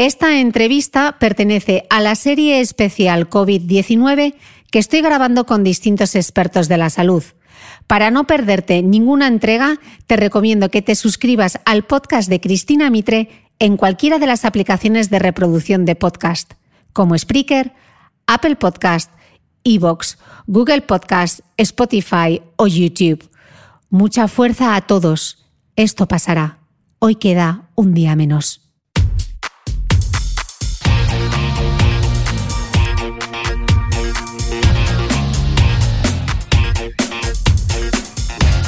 Esta entrevista pertenece a la serie especial COVID-19 que estoy grabando con distintos expertos de la salud. Para no perderte ninguna entrega, te recomiendo que te suscribas al podcast de Cristina Mitre en cualquiera de las aplicaciones de reproducción de podcast, como Spreaker, Apple Podcast, Evox, Google Podcast, Spotify o YouTube. Mucha fuerza a todos. Esto pasará. Hoy queda un día menos.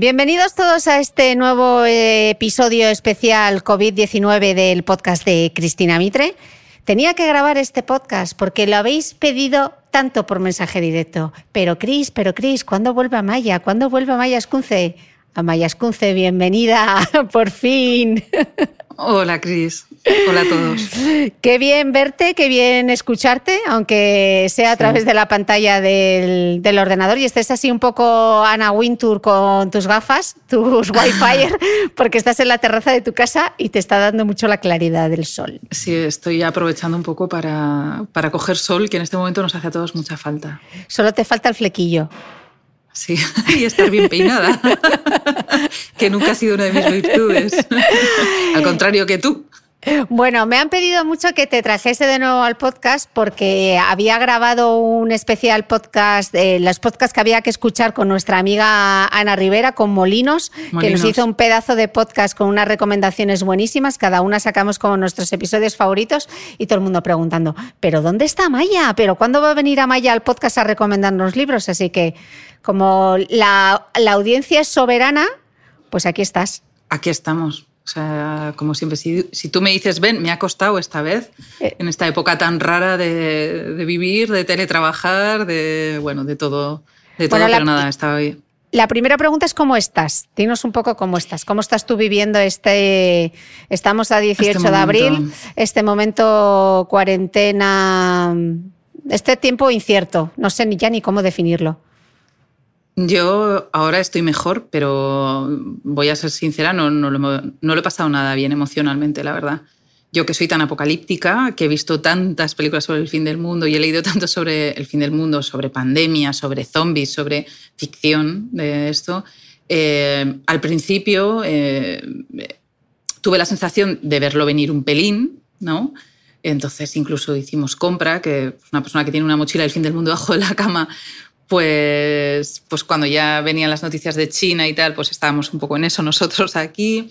Bienvenidos todos a este nuevo eh, episodio especial COVID-19 del podcast de Cristina Mitre. Tenía que grabar este podcast porque lo habéis pedido tanto por mensaje directo. Pero Cris, pero Cris, ¿cuándo vuelve a Maya? ¿Cuándo vuelve a Maya Escunce? A Maya Escunce, bienvenida, por fin. Hola, Cris. Hola a todos. Qué bien verte, qué bien escucharte, aunque sea a través de la pantalla del, ordenador y estés así un poco Ana Wintour con tus gafas, tus Wi-Fi, porque estás en la terraza de tu casa y te está dando mucho la claridad del sol. Sí, estoy aprovechando un poco para, para coger sol, que en este momento nos hace a todos mucha falta. Solo te falta el flequillo. Sí, y estar bien peinada, que nunca ha sido una de mis virtudes. Al contrario que tú. Bueno, me han pedido mucho que te trajese de nuevo al podcast porque había grabado un especial podcast, eh, los podcasts que había que escuchar con nuestra amiga Ana Rivera, con Molinos, que nos hizo un pedazo de podcast con unas recomendaciones buenísimas. Cada una sacamos como nuestros episodios favoritos y todo el mundo preguntando, ¿pero dónde está Maya? ¿Pero cuándo va a venir a Maya al podcast a recomendarnos libros? Así que como la, la audiencia es soberana, pues aquí estás. Aquí estamos. O sea, como siempre, si, tú me dices, ven, me ha costado esta vez, eh. en esta época tan rara de, vivir, de teletrabajar, de, bueno, de todo, de todo pero nada, estaba bien. La primera pregunta es cómo estás. Dinos un poco cómo estás. ¿Cómo estás tú viviendo este... Estamos a 18 este de abril, este momento cuarentena, este tiempo incierto. No sé ni ya ni cómo definirlo. Yo ahora estoy mejor, pero voy a ser sincera, no, no, lo, he pasado nada bien emocionalmente, la verdad. Yo que soy tan apocalíptica, que he visto tantas películas sobre el fin del mundo y he leído tanto sobre el fin del mundo, sobre pandemia, sobre zombies, sobre ficción de esto, eh, al principio eh, tuve la sensación de verlo venir un pelín, ¿no? Entonces incluso hicimos compra, que una persona que tiene una mochila del fin del mundo bajo de la cama pues, pues cuando ya venían las noticias de China y tal, pues estábamos un poco en eso nosotros aquí.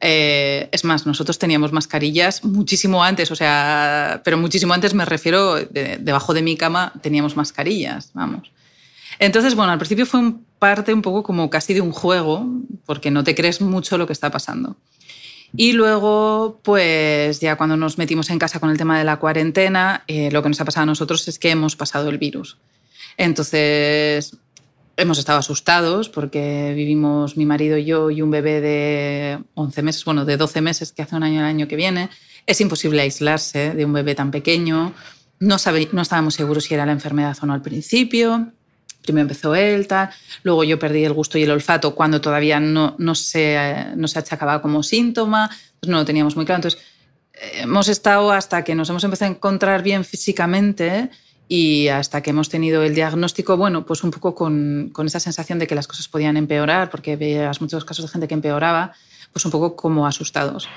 Eh, es más, nosotros teníamos mascarillas muchísimo antes, o sea, pero muchísimo antes me refiero, debajo de mi cama teníamos mascarillas, vamos. Entonces, bueno, al principio fue un parte un poco como casi de un juego, porque no te crees mucho lo que está pasando. Y luego, pues ya cuando nos metimos en casa con el tema de la cuarentena, eh, lo que nos ha pasado a nosotros es que hemos pasado el virus. Entonces, hemos estado asustados porque vivimos mi marido y yo y un bebé de 11 meses, bueno, de 12 meses que hace un año el año que viene. Es imposible aislarse de un bebé tan pequeño. No, no estábamos seguros si era la enfermedad o no al principio. Primero empezó él, tal. Luego yo perdí el gusto y el olfato cuando todavía no, no, se, no se achacaba como síntoma. no lo teníamos muy claro. Entonces, hemos estado hasta que nos hemos empezado a encontrar bien físicamente y hasta que hemos tenido el diagnóstico, bueno, pues un poco con, con, esa sensación de que las cosas podían empeorar, porque veías muchos casos de gente que empeoraba, pues un poco como asustados.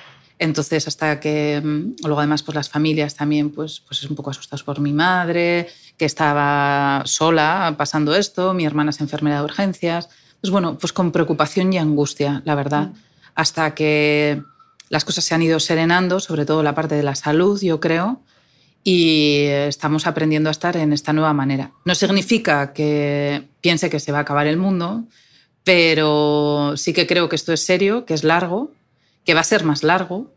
Entonces, hasta que mm, luego además pues las familias también pues, pues es un poco asustados por mi madre, que estaba sola pasando esto, mi hermana es enfermera de urgencias. Pues bueno, pues con preocupación y angustia, la verdad, mm. hasta que las cosas se han ido serenando, sobre todo la parte de la salud, yo creo, y estamos aprendiendo a estar en esta nueva manera. No significa que piense que se va a acabar el mundo, pero sí que creo que esto es serio, que es largo, que va a ser más largo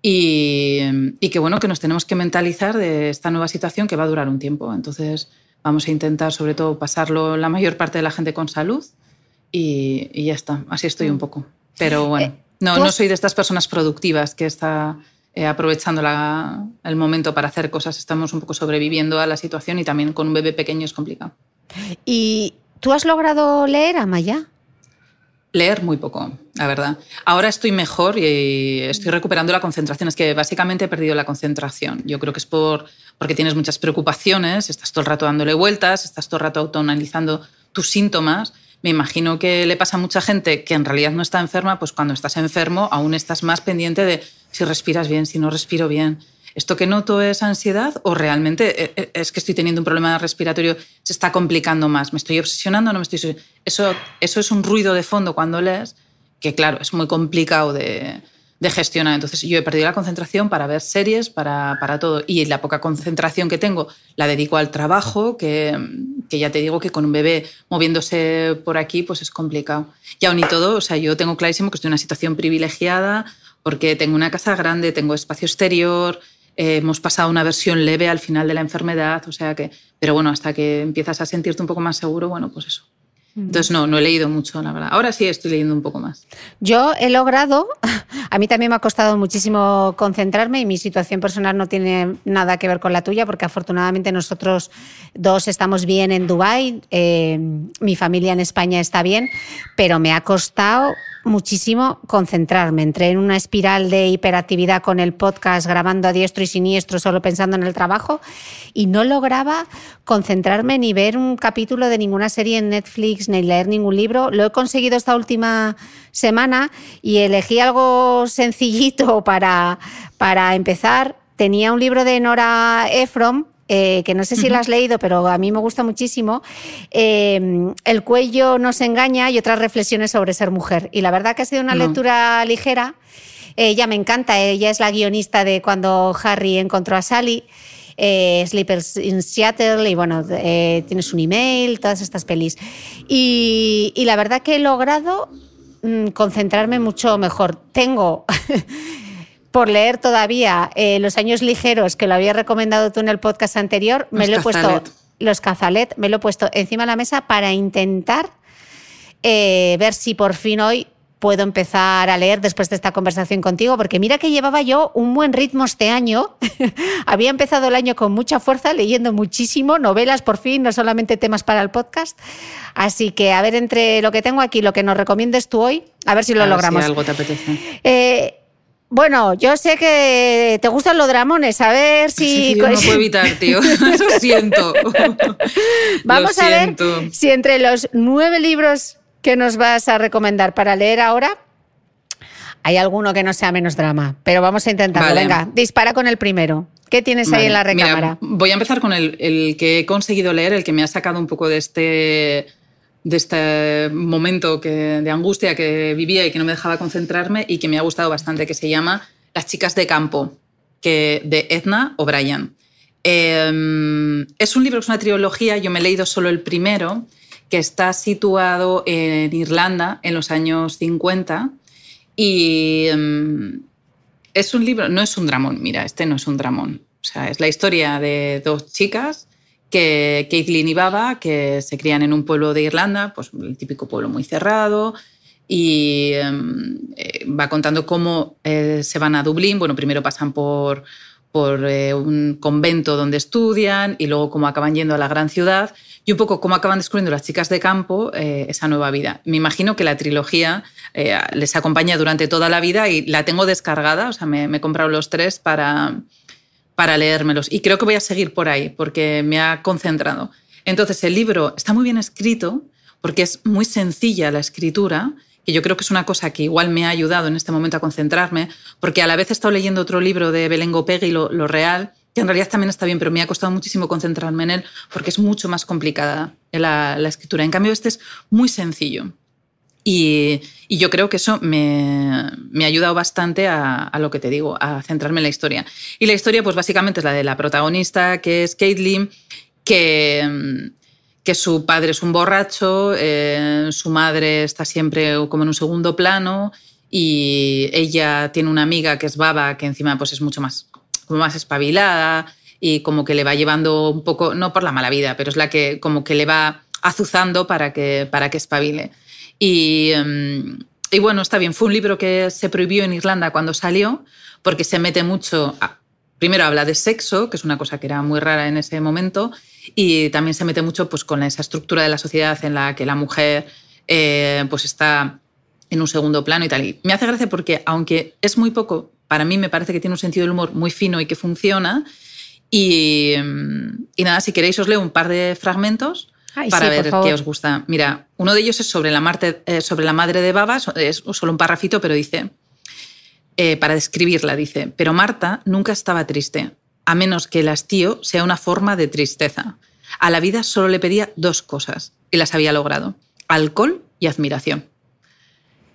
y, que bueno, que nos tenemos que mentalizar de esta nueva situación que va a durar un tiempo. Entonces vamos a intentar sobre todo pasarlo la mayor parte de la gente con salud y, ya está, así estoy un poco. Pero bueno, eh, no, no soy de estas personas productivas que está eh, aprovechando el momento para hacer cosas. Estamos un poco sobreviviendo a la situación y también con un bebé pequeño es complicado. ¿Y tú has logrado leer, Amaya? Leer muy poco, la verdad. Ahora estoy mejor y estoy recuperando la concentración. Es que básicamente he perdido la concentración. Yo creo que es por, porque tienes muchas preocupaciones, estás todo el rato dándole vueltas, estás todo el rato autoanalizando tus síntomas. Me imagino que le pasa a mucha gente que en realidad no está enferma, pues cuando estás enfermo aún estás más pendiente de si respiras bien, si no respiro bien. ¿Esto que noto es ansiedad o realmente eh, eh, es que estoy teniendo un problema respiratorio, se está complicando más? ¿Me estoy obsesionando no me estoy... Eso, eso es un ruido de fondo cuando lees que, claro, es muy complicado de, de gestionar. Entonces yo he perdido la concentración para ver series, para, para, todo. Y la poca concentración que tengo la dedico al trabajo, que, que, ya te digo que con un bebé moviéndose por aquí pues es complicado. Y aún y todo, o sea, yo tengo clarísimo que estoy en una situación privilegiada, porque tengo una casa grande, tengo espacio exterior, eh, hemos pasado una versión leve al final de la enfermedad, o sea que, pero bueno, hasta que empiezas a sentirte un poco más seguro, bueno, pues eso. Entonces no, no he leído mucho, la verdad. Ahora sí estoy leyendo un poco más. Yo he logrado, a mí también me ha costado muchísimo concentrarme y mi situación personal no tiene nada que ver con la tuya porque afortunadamente nosotros dos estamos bien en Dubái, eh, mi familia en España está bien, pero me ha costado muchísimo concentrarme. Entré en una espiral de hiperactividad con el podcast, grabando a diestro y siniestro, solo pensando en el trabajo, y no lograba concentrarme ni ver un capítulo de ninguna serie en Netflix, ni leer ningún libro. Lo he conseguido esta última semana y elegí algo sencillito para, para empezar. Tenía un libro de Nora Ephron eh, que no sé si la has leído, pero a mí me gusta muchísimo, eh, El cuello nos engaña y otras reflexiones sobre ser mujer. Y la verdad que ha sido una lectura ligera. Ella me encanta, ella es la guionista de cuando Harry encontró a Sally. Eh, Sleepers in Seattle y bueno, tienes un email, todas estas pelis. Y, y la verdad que he logrado mm, concentrarme mucho mejor. Tengo por leer todavía eh, Los años ligeros, que lo había recomendado tú en el podcast anterior, me lo he puesto, los Cazalet, me lo he puesto encima de la mesa para intentar eh, ver si por fin hoy puedo empezar a leer después de esta conversación contigo, porque mira que llevaba yo un buen ritmo este año. Había empezado el año con mucha fuerza, leyendo muchísimo, novelas por fin, no solamente temas para el podcast. Así que a ver, entre lo que tengo aquí, lo que nos recomiendes tú hoy, a ver si lo logramos. Si algo te apetece. Eh, bueno, yo sé que te gustan los dramones, a ver si... no puedo evitar, tío. Lo siento. Vamos a ver si entre los nueve libros que nos vas a recomendar para leer ahora, hay alguno que no sea menos drama. Pero vamos a intentarlo. Venga, dispara con el primero. ¿Qué tienes ahí en la recámara? voy a empezar con el, que he conseguido leer, el que me ha sacado un poco de este, de este momento que, de angustia que vivía y que no me dejaba concentrarme y que me ha gustado bastante, que se llama Las chicas de campo, que, de Edna O'Brien. Em, es un libro, es una trilogía, yo me he leído solo el primero, que está situado en Irlanda en los años 50 y em, es un libro, no es un dramón, mira, este no es un dramón. O sea, es la historia de dos chicas, que Caitlin y Baba, que se crían en un pueblo de Irlanda, pues el típico pueblo muy cerrado, y em, eh, va contando cómo eh, se van a Dublín. Bueno, primero pasan por, por eh, un convento donde estudian y luego cómo acaban yendo a la gran ciudad y un poco cómo acaban descubriendo las chicas de campo esa nueva vida. Me imagino que la trilogía eh, les acompaña durante toda la vida y la tengo descargada, o sea, me, he comprado los tres para, para leérmelos. Y creo que voy a seguir por ahí porque me ha concentrado. Entonces, el libro está muy bien escrito porque es muy sencilla la escritura, que yo creo que es una cosa que igual me ha ayudado en este momento a concentrarme, porque a la vez he estado leyendo otro libro de Belén Gopegui, lo, lo Real, que en realidad también está bien, pero me ha costado muchísimo concentrarme en él porque es mucho más complicada la, escritura. En cambio, este es muy sencillo. Y, yo creo que eso me, ha ayudado bastante a, lo que te digo, a centrarme en la historia. Y la historia, pues básicamente es la de la protagonista, que es Caitlin, que, que su padre es un borracho, eh, su madre está siempre como en un segundo plano y ella tiene una amiga que es Baba, que encima pues es mucho más, como más espabilada y como que le va llevando un poco, no por la mala vida, pero es la que como que le va azuzando para que, para que espabile. Em, y, bueno, está bien, fue un libro que se prohibió en Irlanda cuando salió porque se mete mucho, primero habla de sexo, que es una cosa que era muy rara en ese momento, y también se mete mucho pues, con esa estructura de la sociedad en la que la mujer eh, pues está en un segundo plano y tal. Y me hace gracia porque, aunque es muy poco, para mí me parece que tiene un sentido del humor muy fino y que funciona. Y, y nada, si queréis os leo un par de fragmentos para ver qué os gusta. Mira, uno de ellos es sobre la, eh, sobre la madre de Baba, es solo un parrafito, pero dice, eh, para describirla, dice, pero Marta nunca estaba triste, a menos que el hastío sea una forma de tristeza. A la vida solo le pedía dos cosas y las había logrado, alcohol y admiración.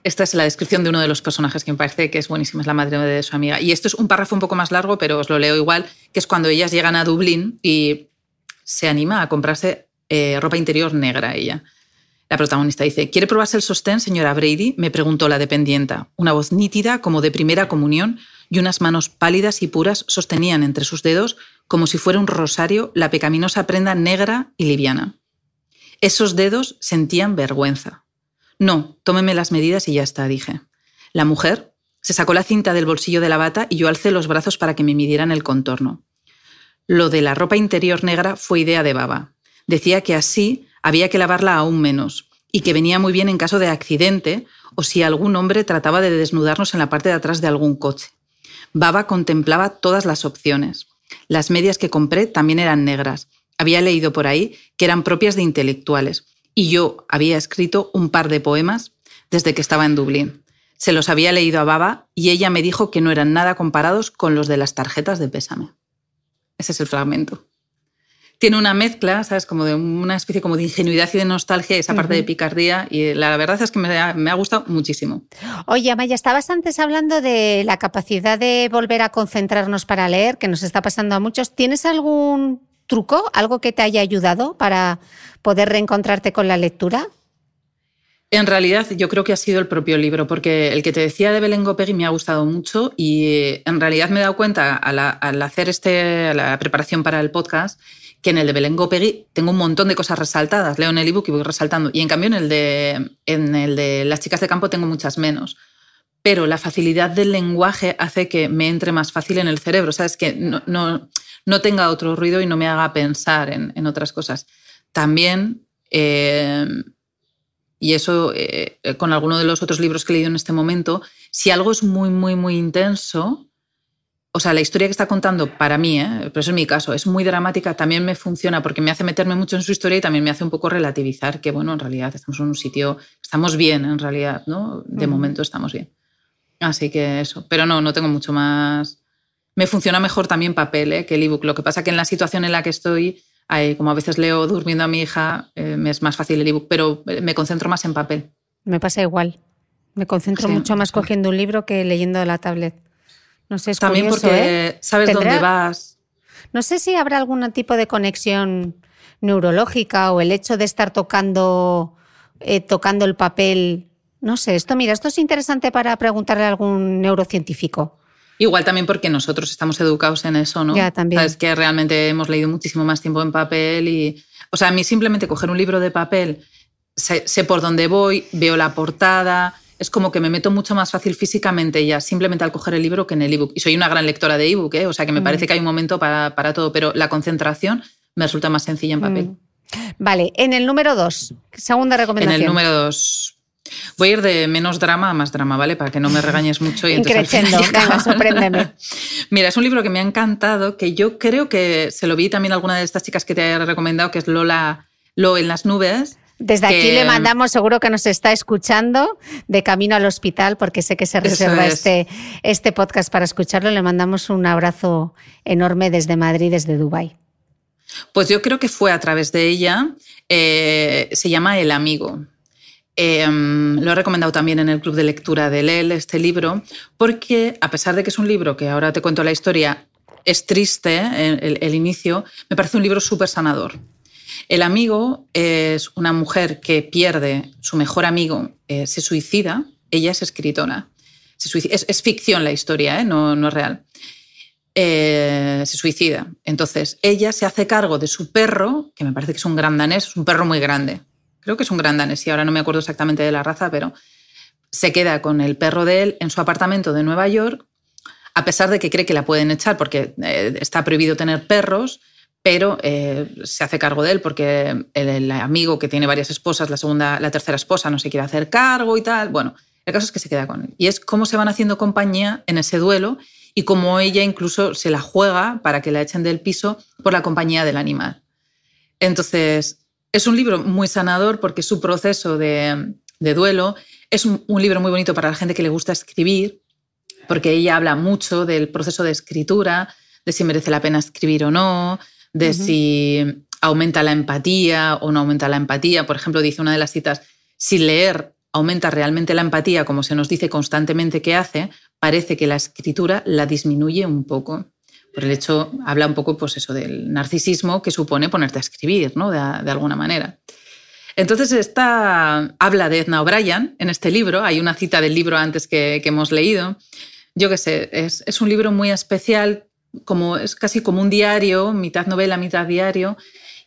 Esta es la descripción de uno de los personajes que me parece que es buenísima, es la madre de su amiga. Y esto es un párrafo un poco más largo, pero os lo leo igual, que es cuando ellas llegan a Dublín y se anima a comprarse eh, ropa interior negra ella. La protagonista dice, ¿quiere probarse el sostén, señora Brady? me preguntó la dependienta. Una voz nítida, como de primera comunión, y unas manos pálidas y puras sostenían entre sus dedos, como si fuera un rosario, la pecaminosa prenda negra y liviana. Esos dedos sentían vergüenza. No, tómeme las medidas y ya está, dije. La mujer se sacó la cinta del bolsillo de la bata y yo alcé los brazos para que me midieran el contorno. Lo de la ropa interior negra fue idea de Baba. Decía que así había que lavarla aún menos y que venía muy bien en caso de accidente o si algún hombre trataba de desnudarnos en la parte de atrás de algún coche. Baba contemplaba todas las opciones. Las medias que compré también eran negras. Había leído por ahí que eran propias de intelectuales y yo había escrito un par de poemas desde que estaba en Dublín. Se los había leído a Baba y ella me dijo que no eran nada comparados con los de las tarjetas de pésame. Ese es el fragmento tiene una mezcla, ¿sabes? Como de una especie como de ingenuidad y de nostalgia, esa parte de picardía, y la verdad es que me ha, me ha, gustado muchísimo. Oye, Amaya, estabas antes hablando de la capacidad de volver a concentrarnos para leer, que nos está pasando a muchos. ¿Tienes algún truco, algo que te haya ayudado para poder reencontrarte con la lectura? En realidad, yo creo que ha sido el propio libro, porque el que te decía de Belén Gopegui me ha gustado mucho y en realidad me he dado cuenta al, al hacer este, la preparación para el podcast que en el de Belén Gopegui tengo un montón de cosas resaltadas. Leo en el ebook y voy resaltando. Y en cambio en el de, en el de Las chicas de campo tengo muchas menos. Pero la facilidad del lenguaje hace que me entre más fácil en el cerebro. ¿Sabes? Que no, no, tenga otro ruido y no me haga pensar en, otras cosas. También, eh, y eso eh, con alguno de los otros libros que he leído en este momento, si algo es muy, muy, muy intenso, o sea, la historia que está contando para mí, ¿eh? pero eso es mi caso, es muy dramática, también me funciona porque me hace meterme mucho en su historia y también me hace un poco relativizar que, bueno, en realidad estamos en un sitio, estamos bien en realidad, ¿no? De momento estamos bien. Así que eso, pero no, no tengo mucho más, me funciona mejor también papel ¿eh? que el ebook. Lo que pasa que en la situación en la que estoy, como a veces leo durmiendo a mi hija, eh, me es más fácil el ebook, pero me concentro más en papel. Me pasa igual. Me concentro mucho más cogiendo un libro que leyendo la tablet. No sé, es También porque ¿eh? sabes dónde vas. No sé si habrá algún tipo de conexión neurológica o el hecho de estar tocando, eh, tocando el papel. No sé, esto, mira, esto es interesante para preguntarle a algún neurocientífico. Igual también porque nosotros estamos educados en eso, ¿no? Ya, también. Es que realmente hemos leído muchísimo más tiempo en papel y. O sea, a mí simplemente coger un libro de papel, sé por dónde voy, veo la portada, es como que me meto mucho más fácil físicamente ya, simplemente al coger el libro que en el ebook. Y soy una gran lectora de ebook, ¿eh? o sea que me mm. parece que hay un momento para, todo, pero la concentración me resulta más sencilla en papel. Mm. Vale, en el número dos, segunda recomendación. En el número dos. Voy a ir de menos drama a más drama, ¿vale? Para que no me regañes mucho. Y Increciendo, venga, sorpréndeme. Mira, es un libro que me ha encantado, que yo creo que se lo vi también a alguna de estas chicas que te haya recomendado, que es Lola Lo en las nubes, desde aquí le mandamos, seguro que nos está escuchando, de camino al hospital, porque sé que se reserva este, este podcast para escucharlo. Le mandamos un abrazo enorme desde Madrid, desde Dubái. Pues yo creo que fue a través de ella. Eh, se llama El Amigo. Em, lo he recomendado también en el club de lectura de LEL, este libro, porque a pesar de que es un libro que ahora te cuento la historia, es triste el, el inicio, me parece un libro súper sanador. El amigo es una mujer que pierde su mejor amigo, eh, se suicida, ella es escritora. es, ficción la historia, ¿eh? no, es real. Eh, se suicida. Entonces, ella se hace cargo de su perro, que me parece que es un gran danés, un perro muy grande. Creo que es un gran danés, y ahora no me acuerdo exactamente de la raza, pero se queda con el perro de él en su apartamento de Nueva York, a pesar de que cree que la pueden echar porque está prohibido tener perros, pero eh, se hace cargo de él porque el, amigo que tiene varias esposas, la segunda, la tercera esposa no se quiere hacer cargo y tal. Bueno, el caso es que se queda con él. Y es cómo se van haciendo compañía en ese duelo y cómo ella incluso se la juega para que la echen del piso por la compañía del animal. Entonces, es un libro muy sanador porque su proceso de, duelo es un, un libro muy bonito para la gente que le gusta escribir, porque ella habla mucho del proceso de escritura, de si merece la pena escribir o no, de si aumenta la empatía o no aumenta la empatía. Por ejemplo, dice una de las citas, si leer aumenta realmente la empatía, como se nos dice constantemente que hace, parece que la escritura la disminuye un poco. Por el hecho, habla un poco pues eso, del narcisismo que supone ponerte a escribir, ¿no? de, alguna manera. Entonces, esta habla de Edna O'Brien en este libro. Hay una cita del libro antes que, hemos leído. Yo qué sé, es, es, un libro muy especial como, es casi como un diario, mitad novela, mitad diario,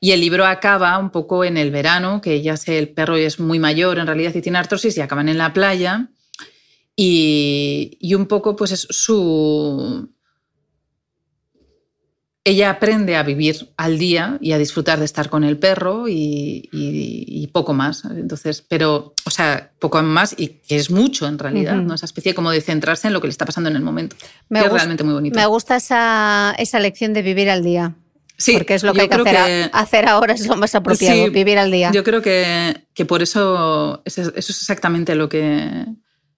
y el libro acaba un poco en el verano, que ya sé, el perro es muy mayor en realidad y tiene artrosis, y acaban en la playa, y, y un poco pues es su, ella aprende a vivir al día y a disfrutar de estar con el perro y, poco más. Entonces, pero, o sea, poco más y que es mucho en realidad, ¿no? Esa especie como de centrarse en lo que le está pasando en el momento. Me es realmente muy bonito. Me gusta esa, esa lección de vivir al día. Sí, porque es lo que hay que hacer, hacer, ahora, es lo más apropiado, vivir al día. Yo creo que, que por eso, eso es exactamente lo que,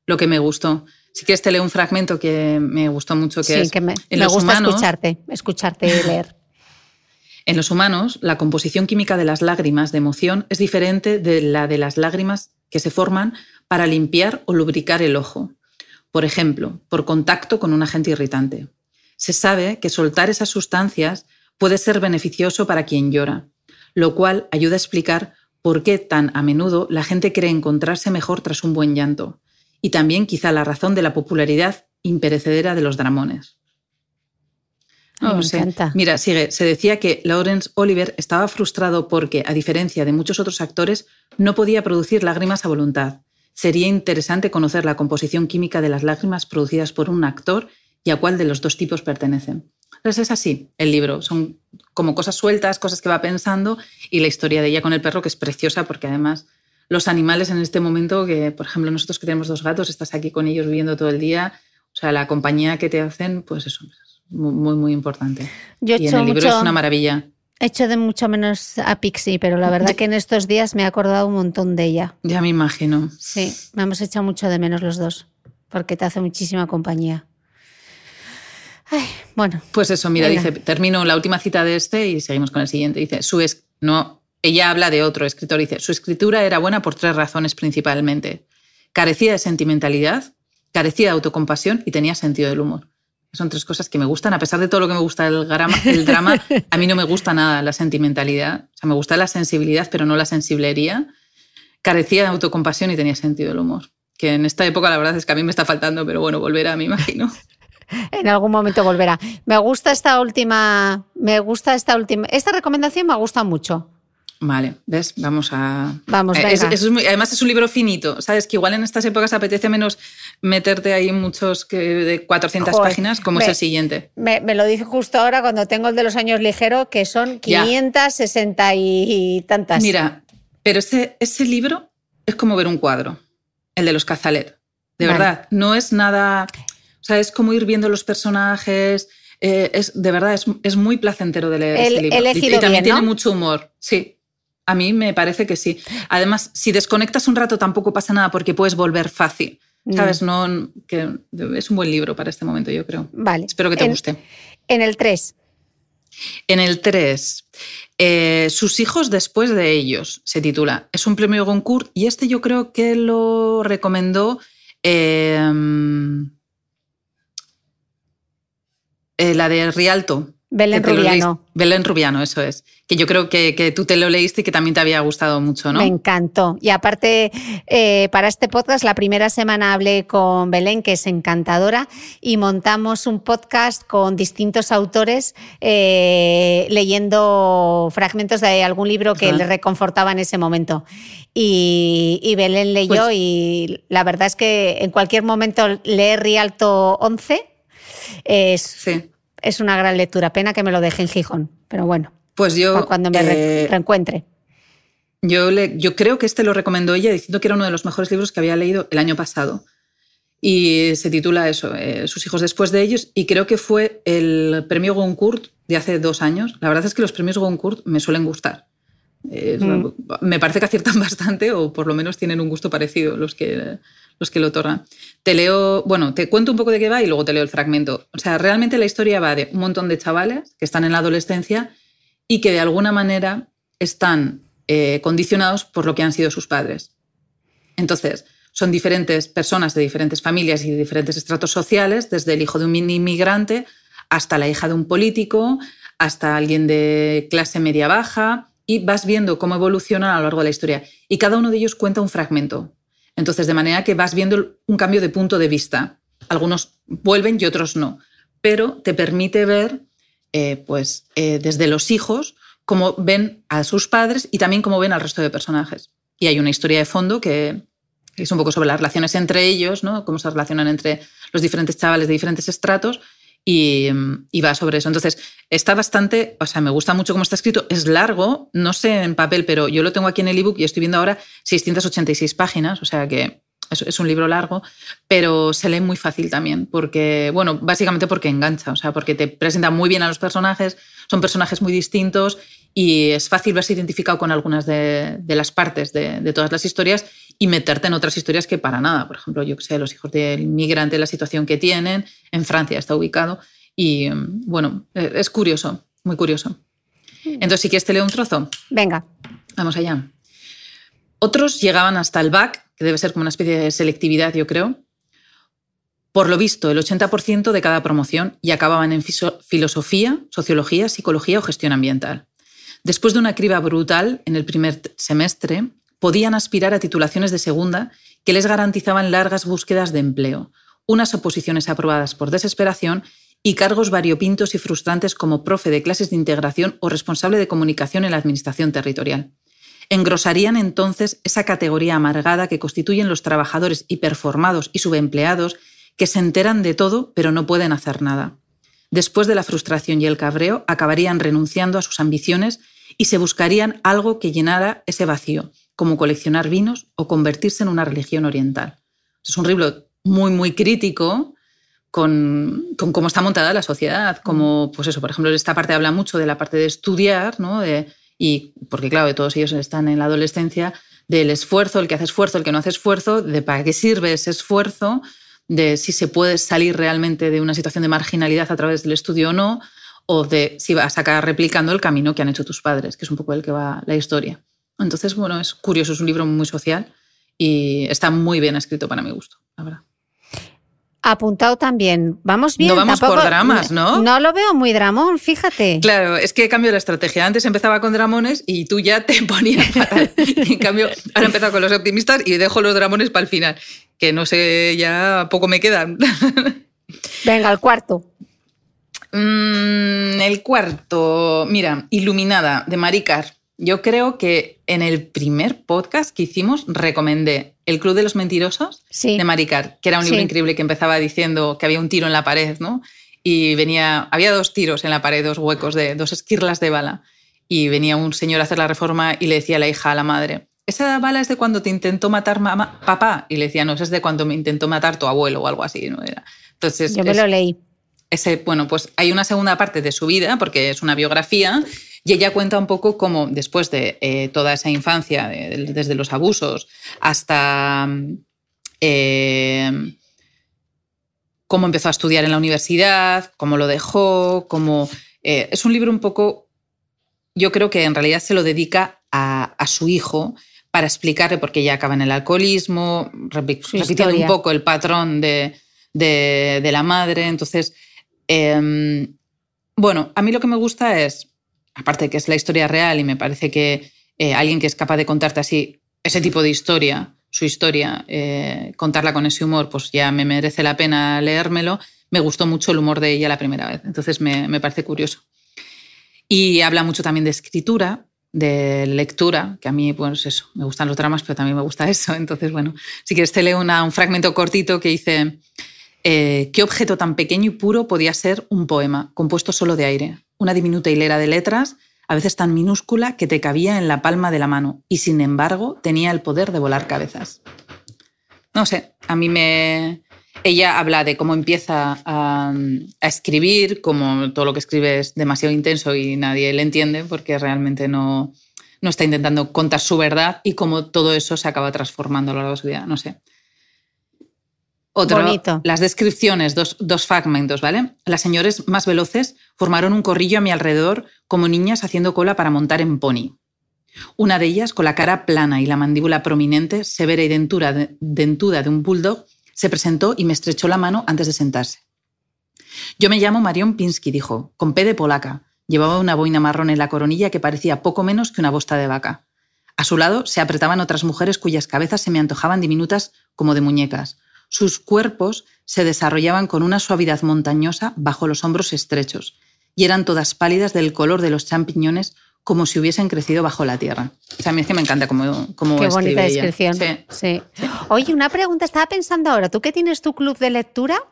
lo que me gustó. Si quieres te leo un fragmento que me gustó mucho, que es que me, me gusta escucharte, escucharte leer. En los humanos, la composición química de las lágrimas de emoción es diferente de la de las lágrimas que se forman para limpiar o lubricar el ojo. Por ejemplo, por contacto con un agente irritante. Se sabe que soltar esas sustancias puede ser beneficioso para quien llora, lo cual ayuda a explicar por qué tan a menudo la gente cree encontrarse mejor tras un buen llanto, y también quizá la razón de la popularidad imperecedera de los dramones. No sé. Mira, sigue. Se decía que Lawrence Oliver estaba frustrado porque, a diferencia de muchos otros actores, no podía producir lágrimas a voluntad. Sería interesante conocer la composición química de las lágrimas producidas por un actor y a cuál de los dos tipos pertenecen. Entonces es así el libro. Son como cosas sueltas, cosas que va pensando y la historia de ella con el perro, que es preciosa porque además los animales en este momento, que por ejemplo nosotros que tenemos dos gatos, estás aquí con ellos viviendo todo el día, o sea, la compañía que te hacen, pues eso, es muy, muy importante. Yo y en el libro es una maravilla. He hecho de mucho menos a Pixie, pero la verdad que en estos días me he acordado un montón de ella. Ya me imagino. Sí, me hemos echado mucho de menos los dos, porque te hace muchísima compañía. bueno. Pues eso, mira, dice, termino la última cita de este y seguimos con el siguiente. Dice, su es, no, ella habla de otro escritor, dice, su escritura era buena por tres razones principalmente. Carecía de sentimentalidad, carecía de autocompasión y tenía sentido del humor. Son tres cosas que me gustan, a pesar de todo lo que me gusta el drama a mí no me gusta nada la sentimentalidad. O sea, me gusta la sensibilidad, pero no la sensiblería. Carecía de autocompasión y tenía sentido del humor. Que en esta época la verdad es que a mí me está faltando, pero bueno, volverá, me imagino. en algún momento volverá. Me gusta esta última, me gusta esta última, esta recomendación me gusta mucho. Vale, ¿ves? Vamos a... Vamos, eh, además es un libro finito, ¿sabes? Que igual en estas épocas apetece menos meterte ahí muchos que de 400 páginas como es el siguiente. Me, lo dice justo ahora cuando tengo el de los años ligero, que son 560 y tantas. Mira, pero ese, ese libro es como ver un cuadro, el de los Cazalet. De verdad, no es nada... O sea, es como ir viendo los personajes... Eh, es, de verdad, es, muy placentero de leer ese libro. y, también tiene mucho humor. Sí, a mí me parece que sí. Además, si desconectas un rato tampoco pasa nada porque puedes volver fácil. Mm. ¿Sabes? No, que es un buen libro para este momento, yo creo. Vale. Espero que te guste. En el 3. En el 3, eh, Sus hijos después de ellos, se titula. Es un premio Goncourt y este yo creo que lo recomendó em, eh, la de Rialto. Belén Rubiano. Belén Rubiano, eso es. Que yo creo que, tú te lo leíste y que también te había gustado mucho, ¿no? Me encantó. Y aparte, eh, para este podcast, la primera semana hablé con Belén, que es encantadora, y montamos un podcast con distintos autores eh, leyendo fragmentos de algún libro que le reconfortaba en ese momento. Y, Belén leyó pues y la verdad es que en cualquier momento leer Rialto 11 es... Sí es una gran lectura. Pena que me lo deje en Gijón, pero bueno. Pues yo. Cuando me eh, reencuentre. Yo, le, yo creo que este lo recomendó ella diciendo que era uno de los mejores libros que había leído el año pasado. Y se titula eso, eh, Sus hijos después de ellos. Y creo que fue el premio Goncourt de hace dos años. La verdad es que los premios Goncourt me suelen gustar. Mm. Me parece que aciertan bastante o por lo menos tienen un gusto parecido los que, los que lo otorgan. Te leo, bueno, te cuento un poco de qué va y luego te leo el fragmento. O sea, realmente la historia va de un montón de chavales que están en la adolescencia y que de alguna manera están eh, condicionados por lo que han sido sus padres. Entonces, son diferentes personas de diferentes familias y de diferentes estratos sociales, desde el hijo de un inmigrante hasta la hija de un político, hasta alguien de clase media baja, y vas viendo cómo evolucionan a lo largo de la historia. Y cada uno de ellos cuenta un fragmento. Entonces, de manera que vas viendo un cambio de punto de vista. Algunos vuelven y otros no, pero te permite ver, eh, pues, eh, desde los hijos, cómo ven a sus padres y también cómo ven al resto de personajes. Y hay una historia de fondo que es un poco sobre las relaciones entre ellos, ¿no? cómo se relacionan entre los diferentes chavales de diferentes estratos y, va sobre eso. Entonces, está bastante, o sea, me gusta mucho cómo está escrito, es largo, no sé en papel, pero yo lo tengo aquí en el ebook y estoy viendo ahora 686 páginas, o sea que es, un libro largo, pero se lee muy fácil también, porque, bueno, básicamente porque engancha, o sea, porque te presenta muy bien a los personajes, son personajes muy distintos y es fácil verse identificado con algunas de, las partes de, de, todas las historias y meterte en otras historias que para nada. Por ejemplo, yo que sé, los hijos del inmigrante, la situación que tienen, en Francia está ubicado y, bueno, e, es curioso, muy curioso. Entonces, si quieres, te leo un trozo. Venga. Vamos allá. Otros llegaban hasta el BAC que debe ser como una especie de selectividad, yo creo, por lo visto, el 80% de cada promoción y acababan en filosofía, sociología, psicología o gestión ambiental. Después de una criba brutal en el primer semestre, podían aspirar a titulaciones de segunda que les garantizaban largas búsquedas de empleo, unas oposiciones aprobadas por desesperación y cargos variopintos y frustrantes como profe de clases de integración o responsable de comunicación en la administración territorial engrosarían entonces esa categoría amargada que constituyen los trabajadores hiperformados y subempleados que se enteran de todo pero no pueden hacer nada. Después de la frustración y el cabreo, acabarían renunciando a sus ambiciones y se buscarían algo que llenara ese vacío, como coleccionar vinos o convertirse en una religión oriental. Es un libro muy, muy crítico con, cómo está montada la sociedad, como, pues eso, por ejemplo, esta parte habla mucho de la parte de estudiar, ¿no? de y porque claro, todos ellos están en la adolescencia, del esfuerzo, el que hace esfuerzo, el que no hace esfuerzo, de para qué sirve ese esfuerzo, de si se puede salir realmente de una situación de marginalidad a través del estudio o no, o de si vas a acabar replicando el camino que han hecho tus padres, que es un poco el que va la historia. Entonces, bueno, es curioso, es un libro muy social y está muy bien escrito para mi gusto, la verdad. Apuntado también. Vamos bien. No vamos por dramas, ¿no? No lo veo muy dramón, fíjate. Claro, es que cambio la estrategia. Antes empezaba con dramones y tú ya te ponías fatal. en cambio, ahora he empezado con los optimistas y dejo los dramones para el final. Que no sé, ya poco me quedan. Venga, el cuarto. Mm, el cuarto, mira, Iluminada, de Maricar. Yo creo que en el primer podcast que hicimos recomendé El Club de los Mentirosos de Maricar, que era un libro increíble que empezaba diciendo que había un tiro en la pared, ¿no? Y venía, había dos tiros en la pared, dos huecos de dos esquirlas de bala. Y venía un señor a hacer la reforma y le decía a la hija, a la madre, esa bala es de cuando te intentó matar mamá, papá. Y le decía, no, esa es de cuando me intentó matar tu abuelo o algo así, ¿no? Era. Entonces, Yo me lo leí. Ese, bueno, pues hay una segunda parte de su vida, porque es una biografía, y ella cuenta un poco cómo después de eh, toda esa infancia, desde los abusos hasta eh, cómo empezó a estudiar en la universidad, cómo lo dejó, cómo... Eh, es un libro un poco, yo creo que en realidad se lo dedica a, su hijo para explicarle por qué ella acaba en el alcoholismo, repitiendo un poco el patrón de, de la madre. Entonces, em, bueno, a mí lo que me gusta es aparte de que es la historia real y me parece que eh, alguien que es capaz de contarte así ese tipo de historia, su historia, eh, contarla con ese humor, pues ya me merece la pena leérmelo. Me gustó mucho el humor de ella la primera vez, entonces me, parece curioso. Y habla mucho también de escritura, de lectura, que a mí, pues eso, me gustan los dramas, pero también me gusta eso. Entonces, bueno, si quieres te leo un fragmento cortito que dice, eh, ¿qué objeto tan pequeño y puro podía ser un poema, compuesto solo de aire? una diminuta hilera de letras, a veces tan minúscula que te cabía en la palma de la mano y sin embargo tenía el poder de volar cabezas. No sé, a mí me... Ella habla de cómo empieza a, escribir, como todo lo que escribe es demasiado intenso y nadie le entiende porque realmente no, no está intentando contar su verdad y cómo todo eso se acaba transformando a lo largo de su vida. No sé. Otro, Bonito. las descripciones, dos, dos, fragmentos, ¿vale? Las señores más veloces formaron un corrillo a mi alrededor como niñas haciendo cola para montar en pony. Una de ellas, con la cara plana y la mandíbula prominente, severa y dentura dentuda de un bulldog, se presentó y me estrechó la mano antes de sentarse. Yo me llamo Marion Pinsky, dijo, con P de polaca. Llevaba una boina marrón en la coronilla que parecía poco menos que una bosta de vaca. A su lado se apretaban otras mujeres cuyas cabezas se me antojaban diminutas como de muñecas, sus cuerpos se desarrollaban con una suavidad montañosa bajo los hombros estrechos, y eran todas pálidas del color de los champiñones como si hubiesen crecido bajo la tierra. O sea, a mí es que me encanta cómo, cómo Qué bonita descripción. Sí. Oye, una pregunta, estaba pensando ahora, tú que tienes tu club de lectura,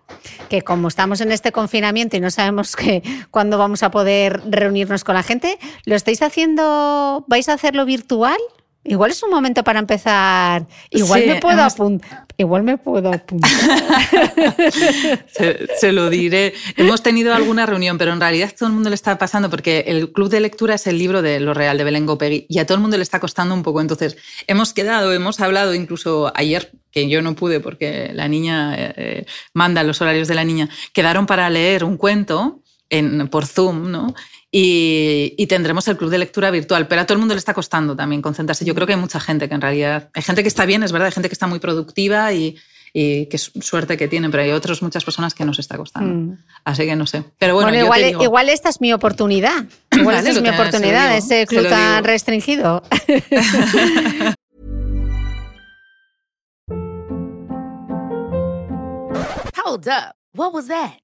que como estamos en este confinamiento y no sabemos que, cuándo vamos a poder reunirnos con la gente, ¿lo estáis haciendo, vais a hacerlo virtual? Igual es un momento para empezar. Igual me puedo apuntar. Igual me puedo apuntar. se, lo diré. Hemos tenido alguna reunión, pero en realidad todo el mundo le está pasando porque el club de lectura es el libro de Lo Real de Belén Gopegui y a todo el mundo le está costando un poco. Entonces, hemos quedado, hemos hablado incluso ayer, que yo no pude porque la niña eh, manda los horarios de la niña, quedaron para leer un cuento en, por Zoom, ¿no? Y, tendremos el club de lectura virtual, pero a todo el mundo le está costando también concentrarse. Yo creo que hay mucha gente que en realidad, hay gente que está bien, es verdad, hay gente que está muy productiva y, y qué suerte que tienen, pero hay otras muchas personas que nos está costando. Mm. Así que no sé. Pero bueno, igual, igual, esta es mi oportunidad. Igual esta es mi oportunidad, ese club tan restringido. Hold up. What was that?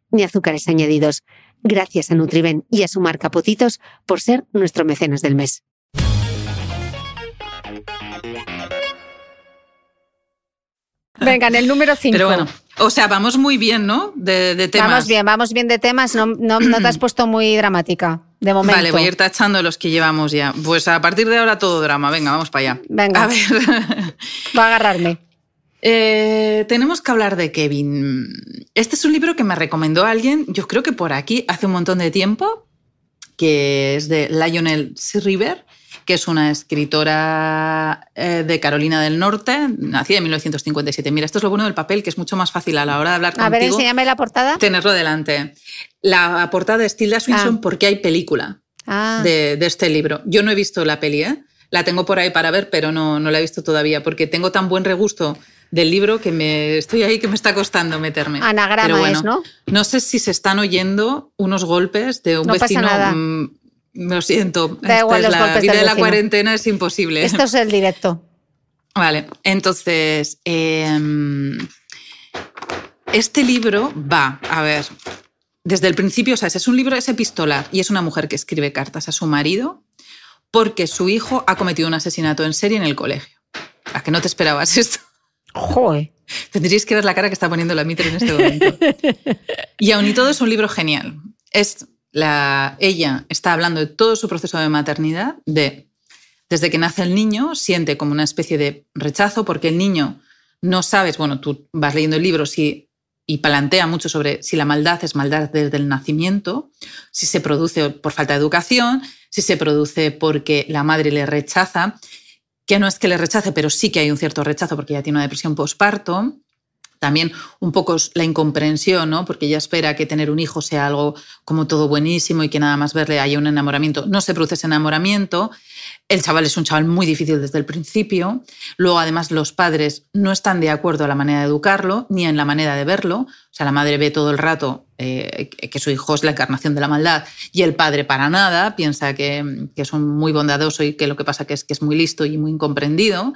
ni azúcares añadidos. Gracias a Nutriben y a su marca Potitos por ser nuestro mecenas del mes. Venga, en el número 5. Pero bueno, o sea, vamos muy bien, ¿no? De, temas. Vamos bien, vamos bien de temas. No, no, te has puesto muy dramática, de momento. Vale, voy a ir tachando los que llevamos ya. Pues a partir de ahora todo drama. Venga, vamos para allá. Venga. A ver. Va a agarrarme. Eh, tenemos que hablar de Kevin. Este es un libro que me recomendó alguien, yo creo que por aquí, hace un montón de tiempo, que es de Lionel C. River, que es una escritora eh, de Carolina del Norte, nacida en 1957. Mira, esto es lo bueno del papel, que es mucho más fácil a la hora de hablar contigo. A ver, enséñame la portada. Tenerlo delante. La portada es Tilda Swinson ah. porque hay película ah. de, de, este libro. Yo no he visto la peli, ¿eh? La tengo por ahí para ver, pero no, no la he visto todavía, porque tengo tan buen regusto del libro que me estoy ahí que me está costando meterme. Anagrama es, ¿no? No sé si se están oyendo unos golpes de un no vecino. Pasa nada. Mm, lo siento. Da igual los la vida de la cuarentena es imposible. Esto es el directo. Vale, entonces em, este libro va, a ver, desde el principio, o sea, es un libro, es epistolar y es una mujer que escribe cartas a su marido porque su hijo ha cometido un asesinato en serie en el colegio. ¿A que no te esperabas esto? Joder. Tendríais que ver la cara que está poniendo la Mitre en este momento. y aún y todo es un libro genial. Es la, ella está hablando de todo su proceso de maternidad, de desde que nace el niño, siente como una especie de rechazo porque el niño no sabes, bueno, tú vas leyendo el libro si, y plantea mucho sobre si la maldad es maldad desde el nacimiento, si se produce por falta de educación, si se produce porque la madre le rechaza que no es que le rechace, pero sí que hay un cierto rechazo porque ella tiene una depresión postparto. También un poco la incomprensión, ¿no? porque ella espera que tener un hijo sea algo como todo buenísimo y que nada más verle haya un enamoramiento. No se produce ese enamoramiento. El chaval es un chaval muy difícil desde el principio. Luego, además, los padres no están de acuerdo a la manera de educarlo ni en la manera de verlo. O sea, la madre ve todo el rato eh, que su hijo es la encarnación de la maldad y el padre para nada, piensa que, que es muy bondadoso y que lo que pasa que es que es muy listo y muy incomprendido.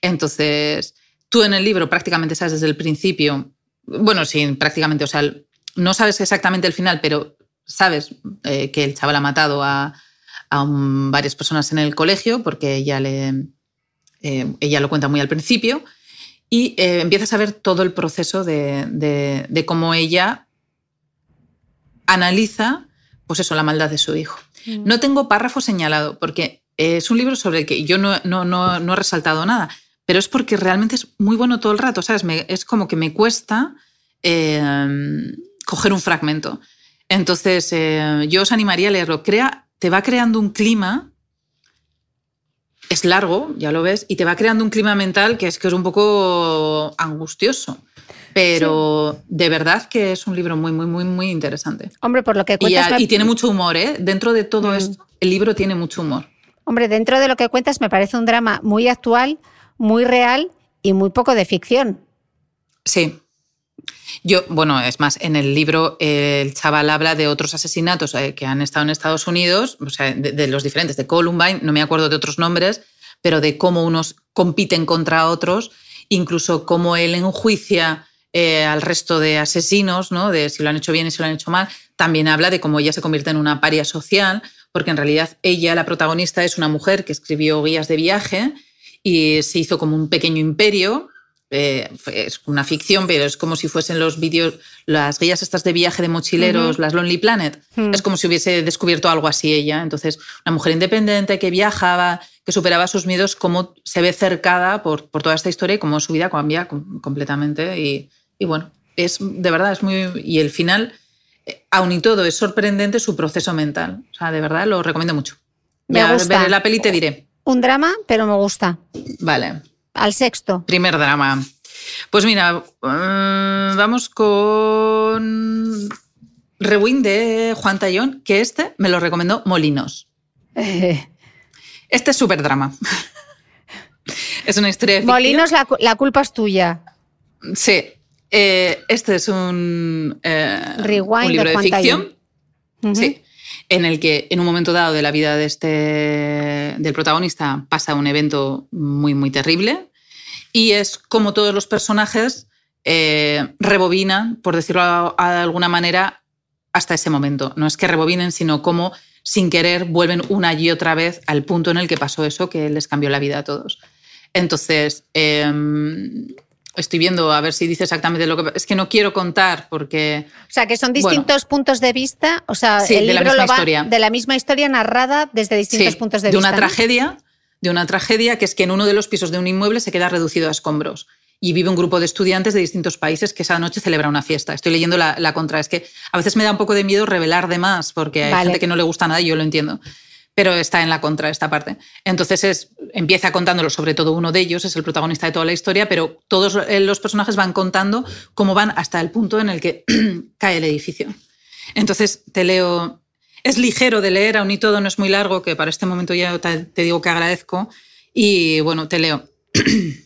Entonces, tú en el libro prácticamente sabes desde el principio, bueno, sí, prácticamente, o sea, no sabes exactamente el final, pero sabes eh, que el chaval ha matado a a varias personas en el colegio, porque ella, le, eh, ella lo cuenta muy al principio, y eh, empiezas a ver todo el proceso de, cómo ella analiza pues eso, la maldad de su hijo. Mm. No tengo párrafo señalado, porque es un libro sobre el que yo no, no, he resaltado nada, pero es porque realmente es muy bueno todo el rato, ¿sabes? es como que me cuesta eh, coger un fragmento. Entonces, yo os animaría a leerlo. Crea te va creando un clima, es largo, ya lo ves, y te va creando un clima mental que es que es un poco angustioso. Pero de verdad que es un libro muy, muy, muy, muy interesante. Hombre, por lo que cuentas. Y, tiene mucho humor, ¿eh? Dentro de todo mm. esto, el libro tiene mucho humor. Hombre, dentro de lo que cuentas, me parece un drama muy actual, muy real y muy poco de ficción. Sí, yo, bueno, es más, en el libro el chaval habla de otros asesinatos eh, que han estado en Estados Unidos, o sea, de, los diferentes, de Columbine, no me acuerdo de otros nombres, pero de cómo unos compiten contra otros, incluso cómo él enjuicia eh, al resto de asesinos, ¿no? de si lo han hecho bien y si lo han hecho mal. También habla de cómo ella se convierte en una paria social, porque en realidad ella, la protagonista, es una mujer que escribió guías de viaje y se hizo como un pequeño imperio eh, es una ficción, pero es como si fuesen los vídeos, las guías estas de viaje de mochileros, las Lonely Planet. Mm. Es como si hubiese descubierto algo así ella. Entonces, una mujer independiente que viajaba, que superaba sus miedos, cómo se ve cercada por, por toda esta historia y cómo su vida cambia com- completamente. Y, y bueno, es de verdad, es muy. Y el final, eh, aun y todo, es sorprendente su proceso mental. O sea, de verdad lo recomiendo mucho. Me Ya gusta. veré la peli y te diré. Un drama, pero me gusta. Vale. Al sexto. Primer drama. Pues mira, eh, vamos con Rewind de Juan Tallón, que este me lo recomendó Molinos. Eh, Este es súper drama. es una historia de. Molinos, la, cu- la culpa es tuya. Sí. Eh, este es un, eh, Rewind un libro de ficción. Sí. En el que en un momento dado de la vida de este, del protagonista pasa un evento muy, muy terrible. Y es como todos los personajes eh, rebobinan, por decirlo de alguna manera, hasta ese momento. No es que rebobinen, sino como sin querer vuelven una y otra vez al punto en el que pasó eso que les cambió la vida a todos. Entonces, em, estoy viendo a ver si dice exactamente lo que... Es que no quiero contar porque... O sea, que son Bueno. distintos puntos de vista. O sea, Sí, el de la libro misma lo va historia. de la misma historia narrada desde distintos Sí, puntos de, de vista. una ¿no? tragedia, de una tragedia que es que en uno de los pisos de un inmueble se queda reducido a escombros y vive un grupo de estudiantes de distintos países que esa noche celebra una fiesta. Estoy leyendo la, la contra. Es que a veces me da un poco de miedo revelar de más porque hay Vale. gente que no le gusta nada y yo lo entiendo. Pero está en la contra esta parte. Entonces es, empieza contándolo, sobre todo uno de ellos, es el protagonista de toda la historia, pero todos eh, los personajes van contando cómo van hasta el punto en el que cae el edificio. Entonces te leo. Es ligero de leer, aún y todo no es muy largo, que para este momento ya te, te digo que agradezco. Y bueno, te leo.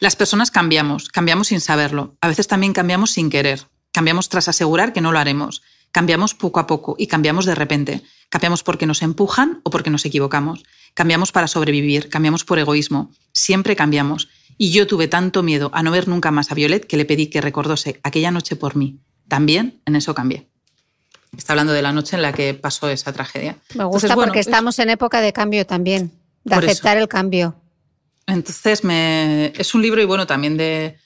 Las personas cambiamos, cambiamos sin saberlo. A veces también cambiamos sin querer. Cambiamos tras asegurar que no lo haremos. Cambiamos poco a poco y cambiamos de repente. Cambiamos porque nos empujan o porque nos equivocamos. Cambiamos para sobrevivir, cambiamos por egoísmo. Siempre cambiamos. Y yo tuve tanto miedo a no ver nunca más a Violet que le pedí que recordase aquella noche por mí. También en eso cambié. Está hablando de la noche en la que pasó esa tragedia. Me gusta Entonces, bueno, porque es- estamos en época de cambio también, de Por eso. aceptar el cambio. Entonces, me, es un libro y bueno, también de...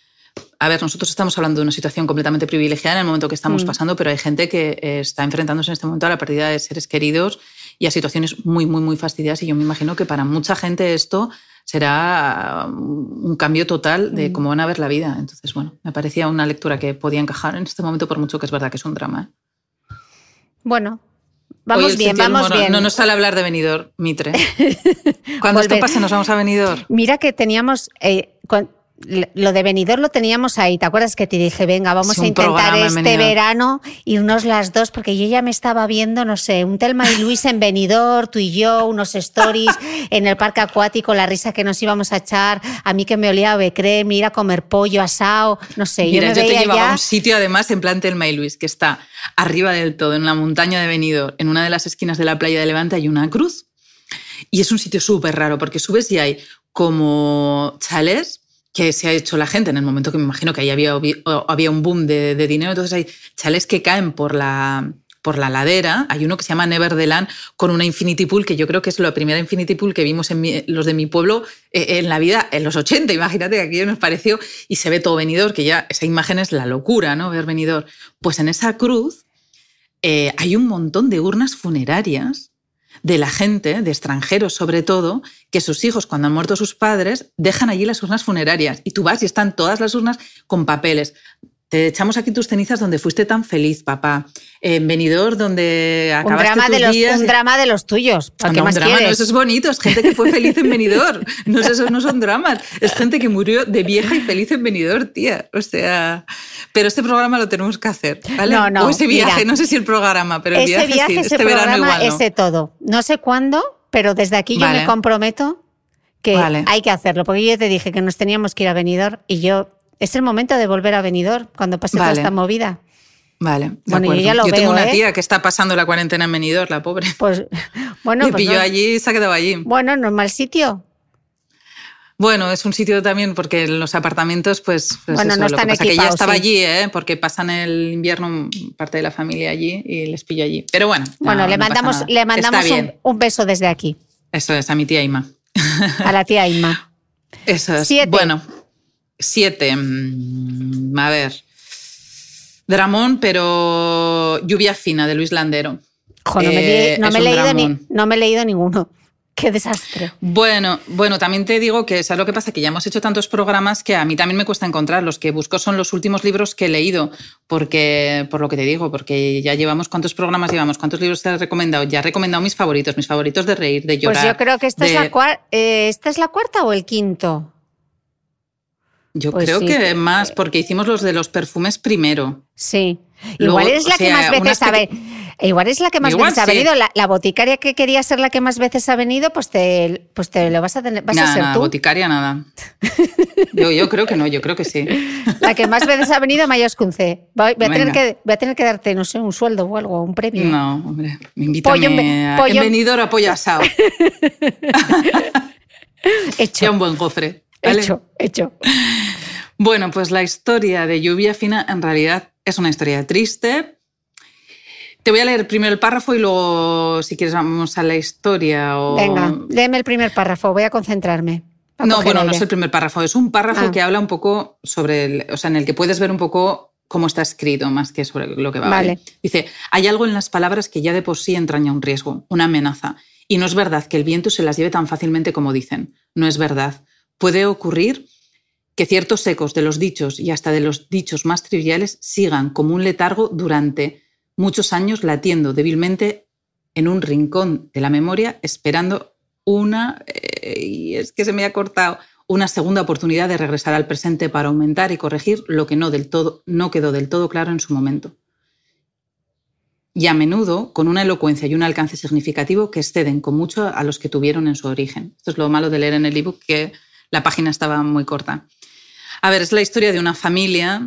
A ver, nosotros estamos hablando de una situación completamente privilegiada en el momento que estamos Mm. pasando, pero hay gente que eh, está enfrentándose en este momento a la pérdida de seres queridos y a situaciones muy, muy, muy fastidiadas. Y yo me imagino que para mucha gente esto será un cambio total de Mm. cómo van a ver la vida. Entonces, bueno, me parecía una lectura que podía encajar en este momento, por mucho que es verdad que es un drama. ¿eh? Bueno, vamos bien, vamos bien. No nos sale hablar de venidor, Mitre. Cuando esto pase, nos vamos a venidor. Mira que teníamos, eh, lo de Benidorm lo teníamos ahí. ¿Te acuerdas que te dije, venga, vamos a intentar este Benidorm. verano irnos las dos? Porque yo ya me estaba viendo, no sé, un Telma y Luis en Benidorm, tú y yo, unos stories en el parque acuático, la risa que nos íbamos a echar, a mí que me olía a becrem, ir a comer pollo asado, no sé, Mira, yo yo, me te veía llevaba a un sitio además en plan Telma y Luis, que está arriba del todo, en la montaña de Benidorm, en una de las esquinas de la playa de Levante hay una cruz. Y es un sitio súper raro porque subes y hay como chalés que se ha hecho la gente en el momento que me imagino que ahí había, había un boom de, de dinero. Entonces hay chalés que caen por la, por la ladera. Hay uno que se llama Never the Land con una Infinity Pool, que yo creo que es la primera Infinity Pool que vimos en los de mi pueblo eh, en la vida en los 80. Imagínate que aquello nos pareció y se ve todo venidor, que ya esa imagen es la locura, ¿no? Ver venidor. Pues en esa cruz eh, hay un montón de urnas funerarias de la gente, de extranjeros sobre todo, que sus hijos, cuando han muerto sus padres, dejan allí las urnas funerarias. Y tú vas y están todas las urnas con papeles. Te echamos aquí tus cenizas donde fuiste tan feliz, papá. En Benidorm, donde Un acabaste drama, tus de los, días. un drama de los tuyos. ¿Para No, qué un más drama, no, quieres? eso es bonito, es gente que fue feliz en Benidorm. No, esos no son dramas, es gente que murió de vieja y feliz en Benidorm, tía. O sea, pero este programa lo tenemos que hacer, ¿vale? No, no, o ese viaje, mira. no sé si el programa, pero el ese viaje, viaje, sí, ese este verano programa, igual no. ese todo. No sé cuándo, pero desde aquí yo Vale. me comprometo que Vale. hay que hacerlo, porque yo te dije que nos teníamos que ir a Benidorm y yo es el momento de volver a Benidorm cuando pase toda Vale. esta movida. Vale, de Bueno, yo ya lo tengo veo, una ¿eh? tía que está pasando la cuarentena en Benidorm, la pobre. Pues bueno, Le pues pilló no- allí y se ha quedado allí. bueno, no es mal sitio. Bueno, es un sitio también porque los apartamentos, pues, pues Bueno, eso, no lo están que pasa que ella equipados, estaba sí. allí, ¿eh? porque pasan el invierno parte de la familia allí y les pillo allí. Pero bueno, Bueno, no, le no mandamos, le mandamos un, beso desde aquí Eso es, a mi tía Ima. a la tía Inma. Eso es. Siete. Bueno, Siete. Mm, a ver. Dramón, pero Lluvia Fina, de Luis Landero. Jo, no, me, Eh, no me he leído ni- dramón. no me he leído ninguno. Qué desastre. Bueno, bueno, también te digo que ¿sabes lo que pasa? Que ya hemos hecho tantos programas que a mí también me cuesta encontrar. Los que busco son los últimos libros que he leído, porque, por lo que te digo, porque ya llevamos cuántos programas llevamos, cuántos libros te he recomendado. Ya he recomendado mis favoritos, mis favoritos de reír, de llorar. Pues yo creo que esta, es de- la cuar- eh, ¿esta es la cuarta o el quinto. Yo pues creo sí. que más, porque hicimos los de los perfumes primero. Sí. Luego, Igual es la que sea, más veces ha venido. Igual es la que más Igual veces ha venido. La, la boticaria que quería ser la que más veces ha venido, pues te, pues te lo vas a tener, vas a Nada, ser nada, tú. boticaria, nada. Yo, yo creo que no, yo creo que sí. La que más veces ha venido Mayos Cunce. Voy, voy a tener que, voy a tener que darte, no sé, un sueldo o algo, un premio. No, hombre, invítame Pollo a pollo a pollo asado. Hecho, Ya un buen gofre. ¿Vale? hecho, hecho. Bueno, pues la historia de Lluvia Fina en realidad es una historia triste. Te voy a leer primero el párrafo y luego, si quieres, vamos a la historia. O... Venga, léeme el primer párrafo, voy a concentrarme. No, bueno, no es el primer párrafo, es un párrafo Ah. que habla un poco sobre, el, o sea, en el que puedes ver un poco cómo está escrito más que sobre lo que va. Vale. Dice, hay algo en las palabras que ya de por sí entraña un riesgo, una amenaza. Y no es verdad que el viento se las lleve tan fácilmente como dicen. No es verdad. Puede ocurrir que ciertos ecos de los dichos y hasta de los dichos más triviales sigan como un letargo durante muchos años latiendo débilmente en un rincón de la memoria, esperando una, eh, y es que se me ha cortado, una segunda oportunidad de regresar al presente para aumentar y corregir lo que no, del todo, no quedó del todo claro en su momento. Y a menudo con una elocuencia y un alcance significativo que exceden con mucho a los que tuvieron en su origen. Esto es lo malo de leer en el ebook, que la página estaba muy corta. A ver, es la historia de una familia,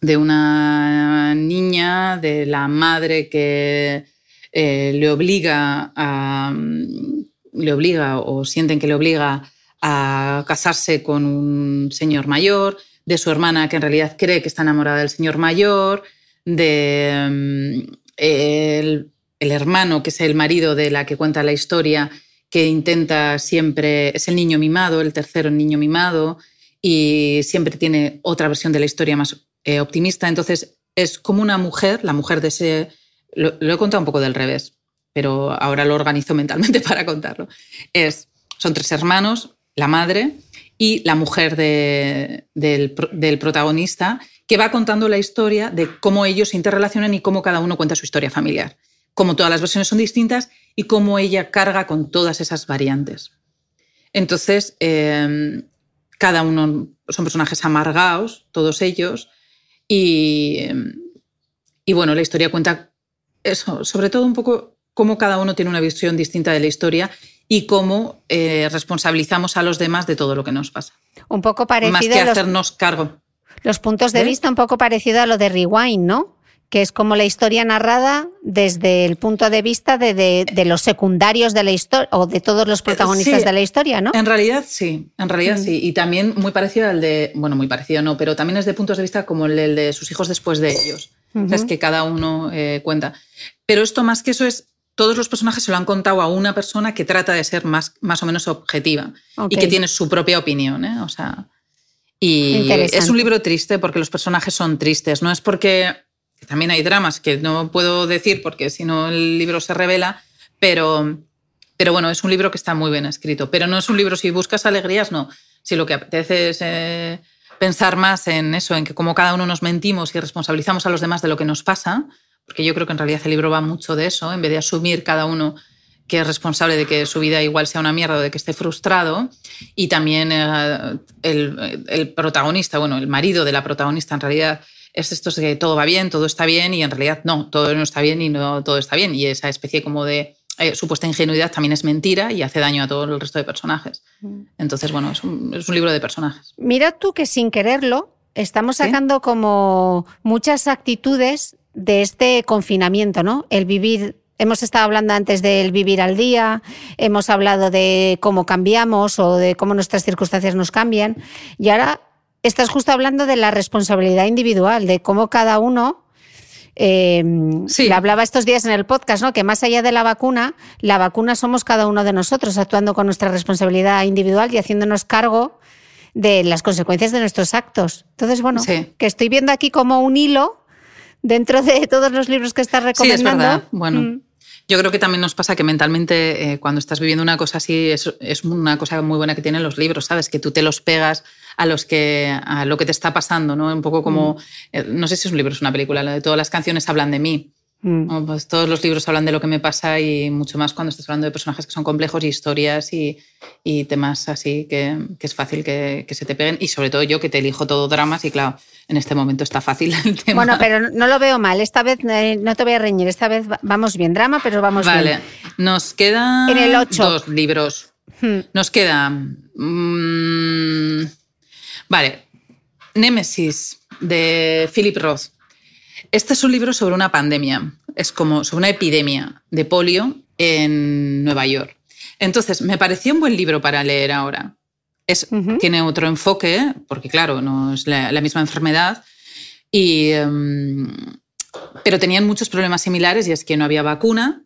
de una niña, de la madre que eh, le obliga a. mm, le obliga o sienten que le obliga a casarse con un señor mayor, de su hermana que en realidad cree que está enamorada del señor mayor, de mm, el, el hermano que es el marido de la que cuenta la historia, que intenta siempre, es el niño mimado, el tercero niño mimado, y siempre tiene otra versión de la historia más eh, optimista. Entonces es como una mujer, la mujer de ese, lo, lo he contado un poco del revés, pero ahora lo organizo mentalmente para contarlo. Es, son tres hermanos, la madre y la mujer de- del, del protagonista, que va contando la historia de cómo ellos se interrelacionan y cómo cada uno cuenta su historia familiar. Como todas las versiones son distintas y cómo ella carga con todas esas variantes. Entonces, eh, cada uno son personajes amargados, todos ellos, y, y bueno, la historia cuenta eso, sobre todo un poco cómo cada uno tiene una visión distinta de la historia y cómo eh, responsabilizamos a los demás de todo lo que nos pasa. Un poco Más parecido que a los, hacernos cargo. los puntos de ¿Eh? vista, un poco parecido a lo de Rewind, ¿no? Que es como la historia narrada desde el punto de vista de, de- de los secundarios de la historia o de todos los protagonistas Eh, sí. de la historia, ¿no? En realidad sí, en realidad Mm. sí. Y también muy parecido al de, bueno, muy parecido no, pero también es de puntos de vista como el, el de sus hijos después de ellos. O sea, es que cada uno eh, cuenta. Pero esto más que eso es, todos los personajes se lo han contado a una persona que trata de ser más, más o menos objetiva y que tiene su propia opinión. ¿eh? O sea, y es un libro triste porque los personajes son tristes. No es porque también hay dramas que no puedo decir porque si no el libro se revela, pero, pero bueno, es un libro que está muy bien escrito. Pero no es un libro, si buscas alegrías, no. Si lo que apetece es eh, pensar más en eso, en que como cada uno nos mentimos y responsabilizamos a los demás de lo que nos pasa, porque yo creo que en realidad el libro va mucho de eso, en vez de asumir cada uno que es responsable de que su vida igual sea una mierda o de que esté frustrado. Y también eh, el, el protagonista, bueno, el marido de la protagonista en realidad es esto de que todo va bien, todo está bien y en realidad no, todo no está bien y no todo está bien. Y esa especie como de eh, supuesta ingenuidad también es mentira y hace daño a todo el resto de personajes. Entonces, bueno, es un, es un libro de personajes. Mira tú que sin quererlo estamos ¿Sí? sacando como muchas actitudes de este confinamiento, ¿no? El vivir, hemos estado hablando antes del vivir al día, hemos hablado de cómo cambiamos o de cómo nuestras circunstancias nos cambian y ahora estás justo hablando de la responsabilidad individual, de cómo cada uno eh, Sí. le hablaba estos días en el podcast, ¿no? Que más allá de la vacuna, la vacuna somos cada uno de nosotros, actuando con nuestra responsabilidad individual y haciéndonos cargo de las consecuencias de nuestros actos. Entonces, bueno, Sí. que estoy viendo aquí como un hilo dentro de todos los libros que estás Sí, es recomendando. verdad. Bueno, Mm. Yo creo que también nos pasa que mentalmente eh, cuando estás viviendo una cosa así es, es una cosa muy buena que tienen los libros, ¿sabes? Que tú te los pegas a los que a lo que te está pasando, ¿no? Un poco como eh, no sé si es un libro o es una película, lo de todas las canciones hablan de mí. Mm. ¿no? Pues todos los libros hablan de lo que me pasa y mucho más cuando estás hablando de personajes que son complejos y historias y, y temas así que, que es fácil que, que se te peguen. Y sobre todo yo que te elijo todo dramas y claro, en este momento está fácil el tema. Bueno, pero no- lo veo mal. Esta vez eh, no te voy a reñir. Esta vez va- vamos bien. Drama, pero vamos Vale, bien. nos quedan En el dos libros. Hmm. Nos queda. mm, vale. Némesis de Philip Roth. Este es un libro sobre una pandemia. Es como sobre una epidemia de polio en Nueva York. Entonces, me pareció un buen libro para leer ahora. Es. Tiene otro enfoque, porque claro, no es la, la misma enfermedad. Y, em, pero tenían muchos problemas similares y es que no había vacuna,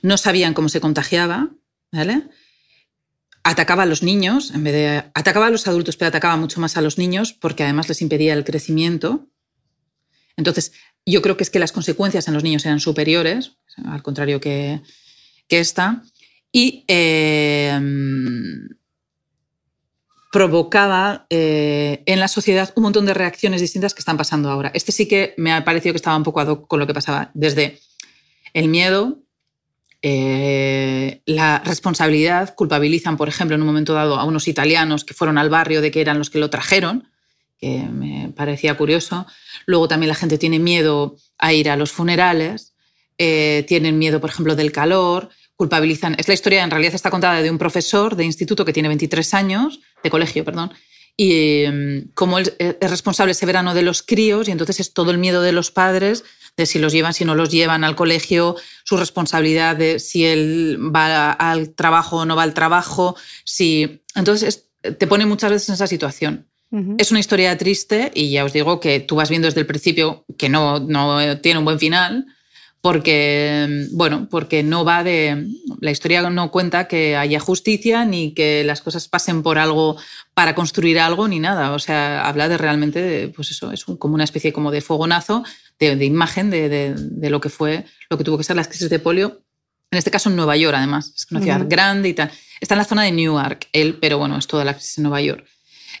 no sabían cómo se contagiaba, ¿vale? Atacaba a los niños, en vez de. Atacaba a los adultos, pero atacaba mucho más a los niños porque además les impedía el crecimiento. Entonces, yo creo que es que las consecuencias en los niños eran superiores, al contrario que, que esta, y eh, provocaba eh, en la sociedad un montón de reacciones distintas que están pasando ahora. Este sí que me ha parecido que estaba un poco ad hoc con lo que pasaba, desde el miedo, eh, la responsabilidad, culpabilizan, por ejemplo, en un momento dado a unos italianos que fueron al barrio de que eran los que lo trajeron, que me parecía curioso. Luego también la gente tiene miedo a ir a los funerales, eh, tienen miedo, por ejemplo, del calor, culpabilizan. Es la historia, en realidad está contada de un profesor de instituto que tiene 23 años, de colegio, perdón, y eh, como él es responsable ese verano de los críos, y entonces es todo el miedo de los padres de si los llevan, si no los llevan al colegio, su responsabilidad de si él va al trabajo o no va al trabajo, si... Entonces es- te pone muchas veces en esa situación. Es una historia triste y ya os digo que tú vas viendo desde el principio que no, no tiene un buen final porque, bueno, porque no va de... La historia no cuenta que haya justicia ni que las cosas pasen por algo para construir algo ni nada. O sea, habla de realmente, de, pues eso, es un- como una especie como de fogonazo, de, de imagen de, de- lo que fue, lo que tuvo que ser las crisis de polio. En este caso en Nueva York, además. Es una ciudad grande y tal. Está en la zona de Newark, él, pero bueno, es toda la crisis en Nueva York.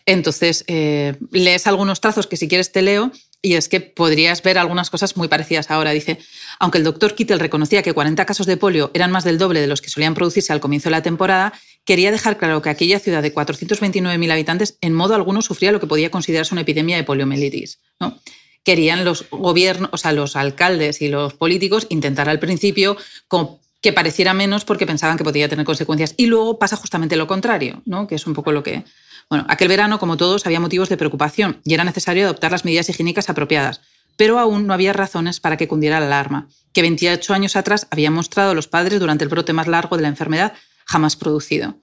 Entonces, eh, lees algunos trazos que si quieres te leo y es que podrías ver algunas cosas muy parecidas ahora. Dice, aunque el doctor Kittel reconocía que 40 casos de polio eran más del doble de los que solían producirse al comienzo de la temporada, quería dejar claro que aquella ciudad de 429.000 habitantes en modo alguno sufría lo que podía considerarse una epidemia de poliomielitis. ¿no? Querían los gobiernos, o sea, los alcaldes y los políticos intentar al principio que pareciera menos porque pensaban que podía tener consecuencias. Y luego pasa justamente lo contrario, ¿no? que es un poco lo que... Bueno, aquel verano, como todos, había motivos de preocupación y era necesario adoptar las medidas higiénicas apropiadas, pero aún no había razones para que cundiera la alarma, que 28 años atrás habían mostrado los padres durante el brote más largo de la enfermedad jamás producido.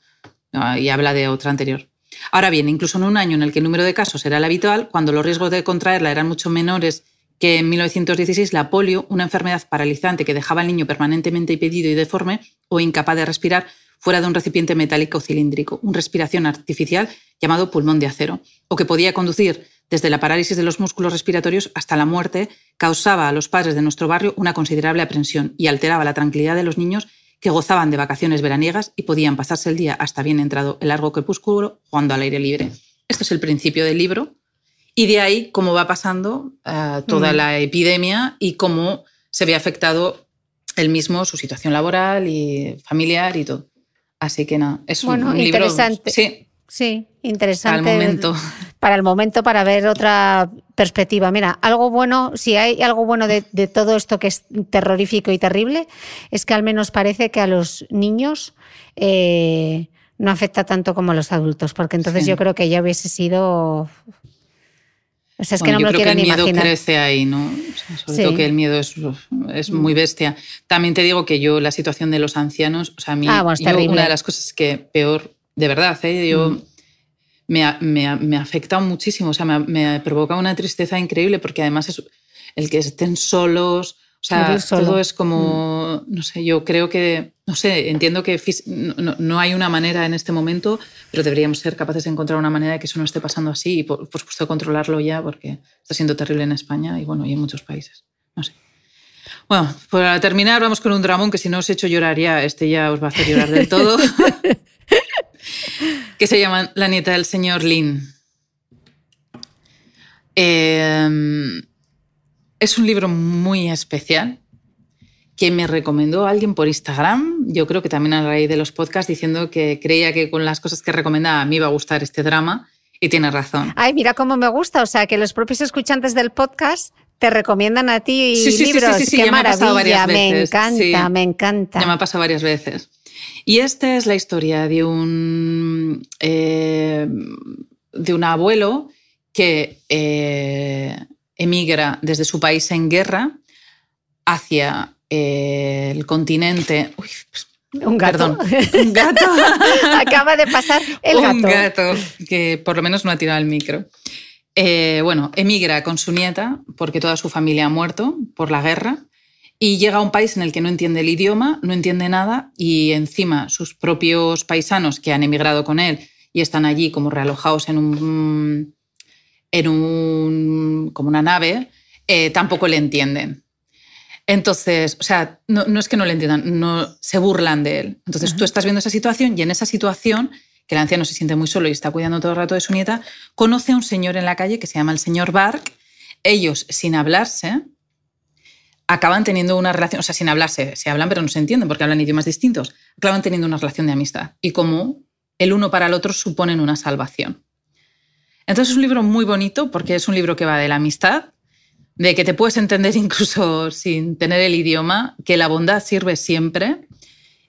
Y habla de otra anterior. Ahora bien, incluso en un año en el que el número de casos era el habitual, cuando los riesgos de contraerla eran mucho menores que en 1916, la polio, una enfermedad paralizante que dejaba al niño permanentemente impedido y deforme o incapaz de respirar fuera de un recipiente metálico cilíndrico, una respiración artificial llamado pulmón de acero, o que podía conducir desde la parálisis de los músculos respiratorios hasta la muerte, causaba a los padres de nuestro barrio una considerable aprensión y alteraba la tranquilidad de los niños que gozaban de vacaciones veraniegas y podían pasarse el día hasta bien entrado el largo crepúsculo jugando al aire libre. Esto es el principio del libro y de ahí cómo va pasando eh, toda Mm. la epidemia y cómo se ve afectado él mismo, su situación laboral y familiar y todo. Así que nada, es un- Bueno, un, libro interesante. sí, Sí, interesante. al momento. Para el momento, para ver otra perspectiva. Mira, algo bueno, si hay algo bueno de, de todo esto que es terrorífico y terrible, es que al menos parece que a los niños eh, no afecta tanto como a los adultos, porque entonces Sí. yo creo que ya hubiese sido. O sea, es que Bueno, no me yo lo creo que el miedo imaginar. crece ahí, ¿no? O sea, sobre Sí. Mm. todo que el miedo es, es muy bestia. También te digo que yo la situación de los ancianos, o sea, a mí Ah, bueno, yo, una de las cosas que peor, de verdad, ¿eh? yo Mm. me, me, ha- me afecta muchísimo, o sea, me, me provoca una tristeza increíble porque además es el que estén solos O sea, todo es como, no sé, yo creo que, no sé, entiendo que no, no- no hay una manera en este momento, pero deberíamos ser capaces de encontrar una manera de que eso no esté pasando así y, por, por supuesto, controlarlo ya porque está siendo terrible en España y, bueno, y en muchos países. No sé. Bueno, para terminar, vamos con un dramón que si no os he hecho llorar ya, este ya os va a hacer llorar del todo. que se llama La nieta del señor Lin. Eh, es un libro muy especial que me recomendó alguien por Instagram, yo creo que también a raíz de los podcasts, diciendo que creía que con las cosas que recomendaba me iba a gustar este drama y tiene razón. Ay, mira cómo me gusta. O sea, que los propios escuchantes del podcast te recomiendan a ti Sí, sí, sí, libros. sí, sí, sí, Qué ya me maravilla. encanta, sí. me encanta. Ya me ha pasado varias veces. Y esta es la historia de un, eh, de un abuelo que eh, emigra desde su país en guerra hacia eh, el continente. Uy, Un gato. Perdón, un gato. Acaba de pasar el gato. Un gato que por lo menos no ha tirado el micro. Eh, bueno, emigra con su nieta porque toda su familia ha muerto por la guerra y llega a un país en el que no entiende el idioma, no entiende nada y encima sus propios paisanos que han emigrado con él y están allí como realojados en un, en un como una nave, eh, tampoco le entienden. Entonces, o sea, no, no es que no le entiendan, no, se burlan de él. Entonces tú estás viendo esa situación y en esa situación, que el anciano se siente muy solo y está cuidando todo el rato de su nieta, conoce a un señor en la calle que se llama el señor Bark. Ellos, sin hablarse, acaban teniendo una relación, o sea, sin hablarse, se hablan pero no se entienden porque hablan idiomas distintos, acaban teniendo una relación de amistad y como el uno para el otro suponen una salvación. Entonces es un libro muy bonito porque es un libro que va de la amistad, de que te puedes entender incluso sin tener el idioma, que la bondad sirve siempre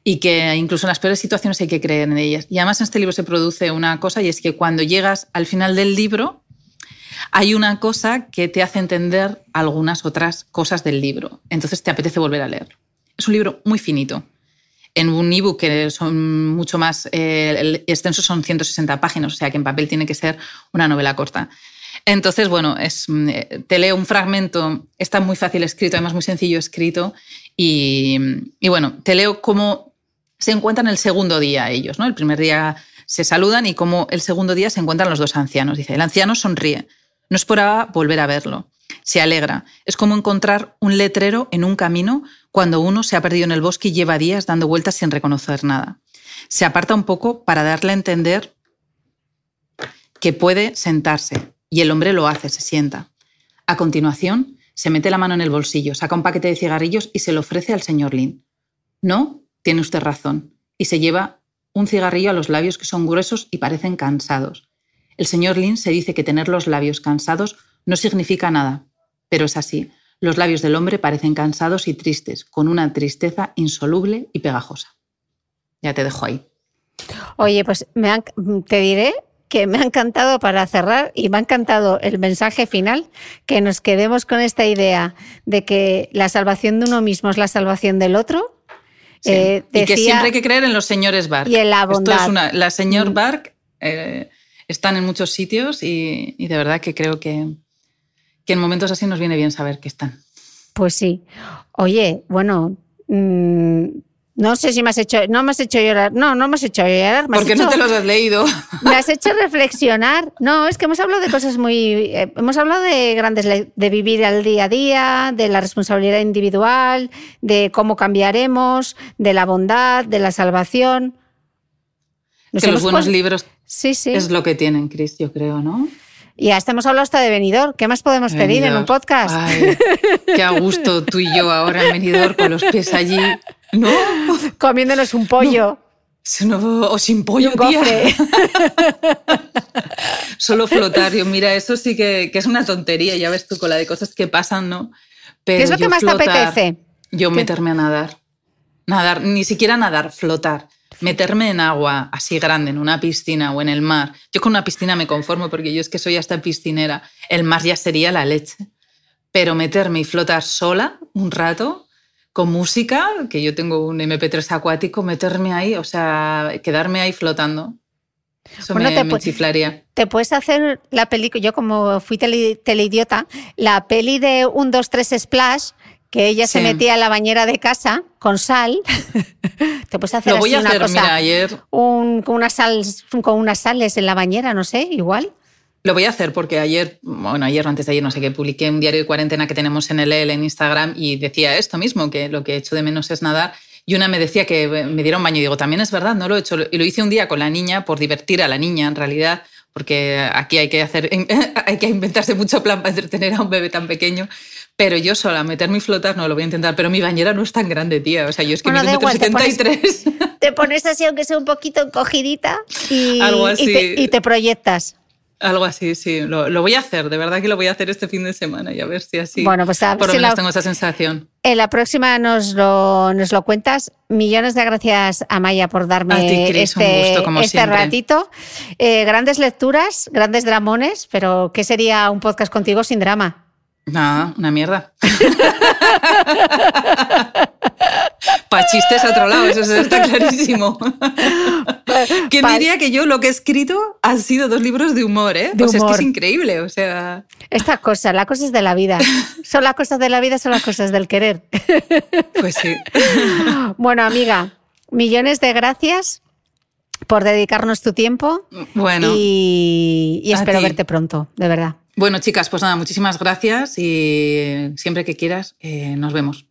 y que incluso en las peores situaciones hay que creer en ellas. Y además en este libro se produce una cosa y es que cuando llegas al final del libro hay una cosa que te hace entender algunas otras cosas del libro. Entonces te apetece volver a leerlo. Es un libro muy finito. En un ebook que son mucho más eh, extenso son 160 páginas, o sea que en papel tiene que ser una novela corta. Entonces, bueno, eh, te leo un fragmento, está muy fácil escrito, además muy sencillo escrito, y, y bueno, te leo cómo se encuentran el segundo día ellos, ¿no? El primer día se saludan y cómo el segundo día se encuentran los dos ancianos. Dice, el anciano sonríe, no esperaba volver a verlo, se alegra. Es como encontrar un letrero en un camino cuando uno se ha perdido en el bosque y lleva días dando vueltas sin reconocer nada. Se aparta un poco para darle a entender que puede sentarse y el hombre lo hace, se sienta. A continuación, se mete la mano en el bolsillo, saca un paquete de cigarrillos y se lo ofrece al señor Lin. No, tiene usted razón. Y se lleva un cigarrillo a los labios que son gruesos y parecen cansados. El señor Lin se dice que tener los labios cansados no significa nada, pero es así. Los labios del hombre parecen cansados y tristes, con una tristeza insoluble y pegajosa. Ya te dejo ahí. Oye, pues me han- te diré que me ha encantado para cerrar y me ha encantado el mensaje final, que nos quedemos con esta idea de que la salvación de uno mismo es la salvación del otro. Sí. Eh, y que decía- siempre hay que creer en los señores Bark. Y en la Esto bondad. es una, la señor Mm. Bark eh, están en muchos sitios y, y de verdad que creo que, que en momentos así nos viene bien saber que están. Pues sí. Oye, bueno, mm, no sé si me has hecho, no me has hecho llorar, no, no me has hecho llorar, me Porque hecho- no te los has leído. Me has hecho reflexionar. No, es que hemos hablado de cosas muy. eh, hemos hablado de grandes. de vivir al día a día, de la responsabilidad individual, de cómo cambiaremos, de la bondad, de la salvación. Nos que los buenos libros Sí, sí. es lo que tienen, Chris, yo creo, ¿no? Y hasta hemos hablado hasta de venidor. ¿Qué más podemos pedir en un podcast? Ay, qué a gusto tú y yo ahora en venidor con los pies allí. No, Comiéndonos un pollo. No- o sin pollo, tía. Solo flotar. Yo, mira, eso sí que, que es una tontería, ya ves tú con la de cosas que pasan, ¿no? Pero ¿Qué es lo que más te apetece? Yo ¿Qué? meterme a nadar. Nadar, ni siquiera nadar, flotar. Meterme en agua así grande, en una piscina o en el mar. Yo con una piscina me conformo porque yo es que soy hasta piscinera. El mar ya sería la leche. Pero meterme y flotar sola un rato con música, que yo tengo un MP3 acuático, meterme ahí, o sea, quedarme ahí flotando. Eso Bueno, me, te me chiflaría. Te puedes hacer la película, yo como fui tele- teleidiota, la peli de un 2, 3 Splash, que ella se metía en la bañera de casa con sal. Te puedes hacer Lo voy así a una hacer, cosa, mira, ayer un- con, unas sal, con unas sales en la bañera, no sé, igual. Lo voy a hacer porque ayer, bueno, ayer o antes de ayer, no sé qué, publiqué un diario de cuarentena que tenemos en el EL en Instagram y decía esto mismo, que lo que he hecho de menos es nadar. Y una me decía que me diera un baño y digo, también es verdad, no lo he hecho. Y lo hice un día con la niña por divertir a la niña, en realidad, porque aquí hay que, hacer, hay que inventarse mucho plan para entretener a un bebé tan pequeño. Pero yo sola, meterme y flotar, no lo voy a intentar. Pero mi bañera no es tan grande, tía. O sea, yo es que Bueno, mido igual, te pones- 73. Te pones así, aunque sea un poquito encogidita, y, Algo y así. te, y te proyectas. Algo así, sí. Lo, lo voy a hacer, de verdad que lo voy a hacer este fin de semana y a ver si así Bueno, pues a ver por lo si menos la- tengo esa sensación. En la próxima nos lo, nos lo cuentas. Millones de gracias, Amaya, por darme A ti, Cris, un este, gusto, como este ratito. Eh, grandes lecturas, grandes dramones, pero ¿qué sería un podcast contigo sin drama? Nada, una mierda. Pa' chistes a otro lado, eso está clarísimo. ¿Quién diría que yo lo que he escrito han sido dos libros de humor, eh? De o sea, es que humor. es increíble, o sea... Estas cosas, las cosas de la vida. Son las cosas de la vida, son las cosas del querer. Pues sí. Bueno, amiga, millones de gracias por dedicarnos tu tiempo Bueno, y, espero verte pronto, de verdad. Bueno, chicas, pues nada, muchísimas gracias y siempre que quieras, eh, nos vemos.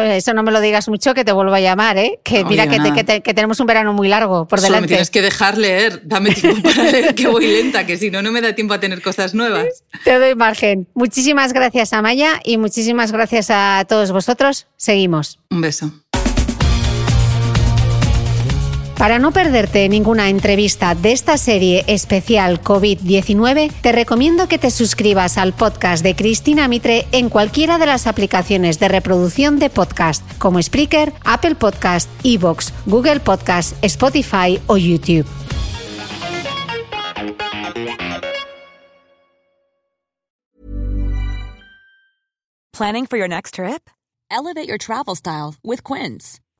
Eso no me lo digas mucho, que te vuelvo a llamar, ¿eh? Que mira que, te- nada. que te- que tenemos un verano muy largo por Solo me delante. tienes que dejar leer, dame tiempo para leer, que voy lenta, que si no, no me da tiempo a tener cosas nuevas. Te doy margen. Muchísimas gracias, Amaya, y muchísimas gracias a todos vosotros. Seguimos. Un beso. Para no perderte ninguna entrevista de esta serie especial COVID-19, te recomiendo que te suscribas al podcast de Cristina Mitre en cualquiera de las aplicaciones de reproducción de podcast, como Spreaker, Apple Podcast, Evox, Google Podcast, Spotify o YouTube. Planning for your next trip? Elevate your travel style with Quince.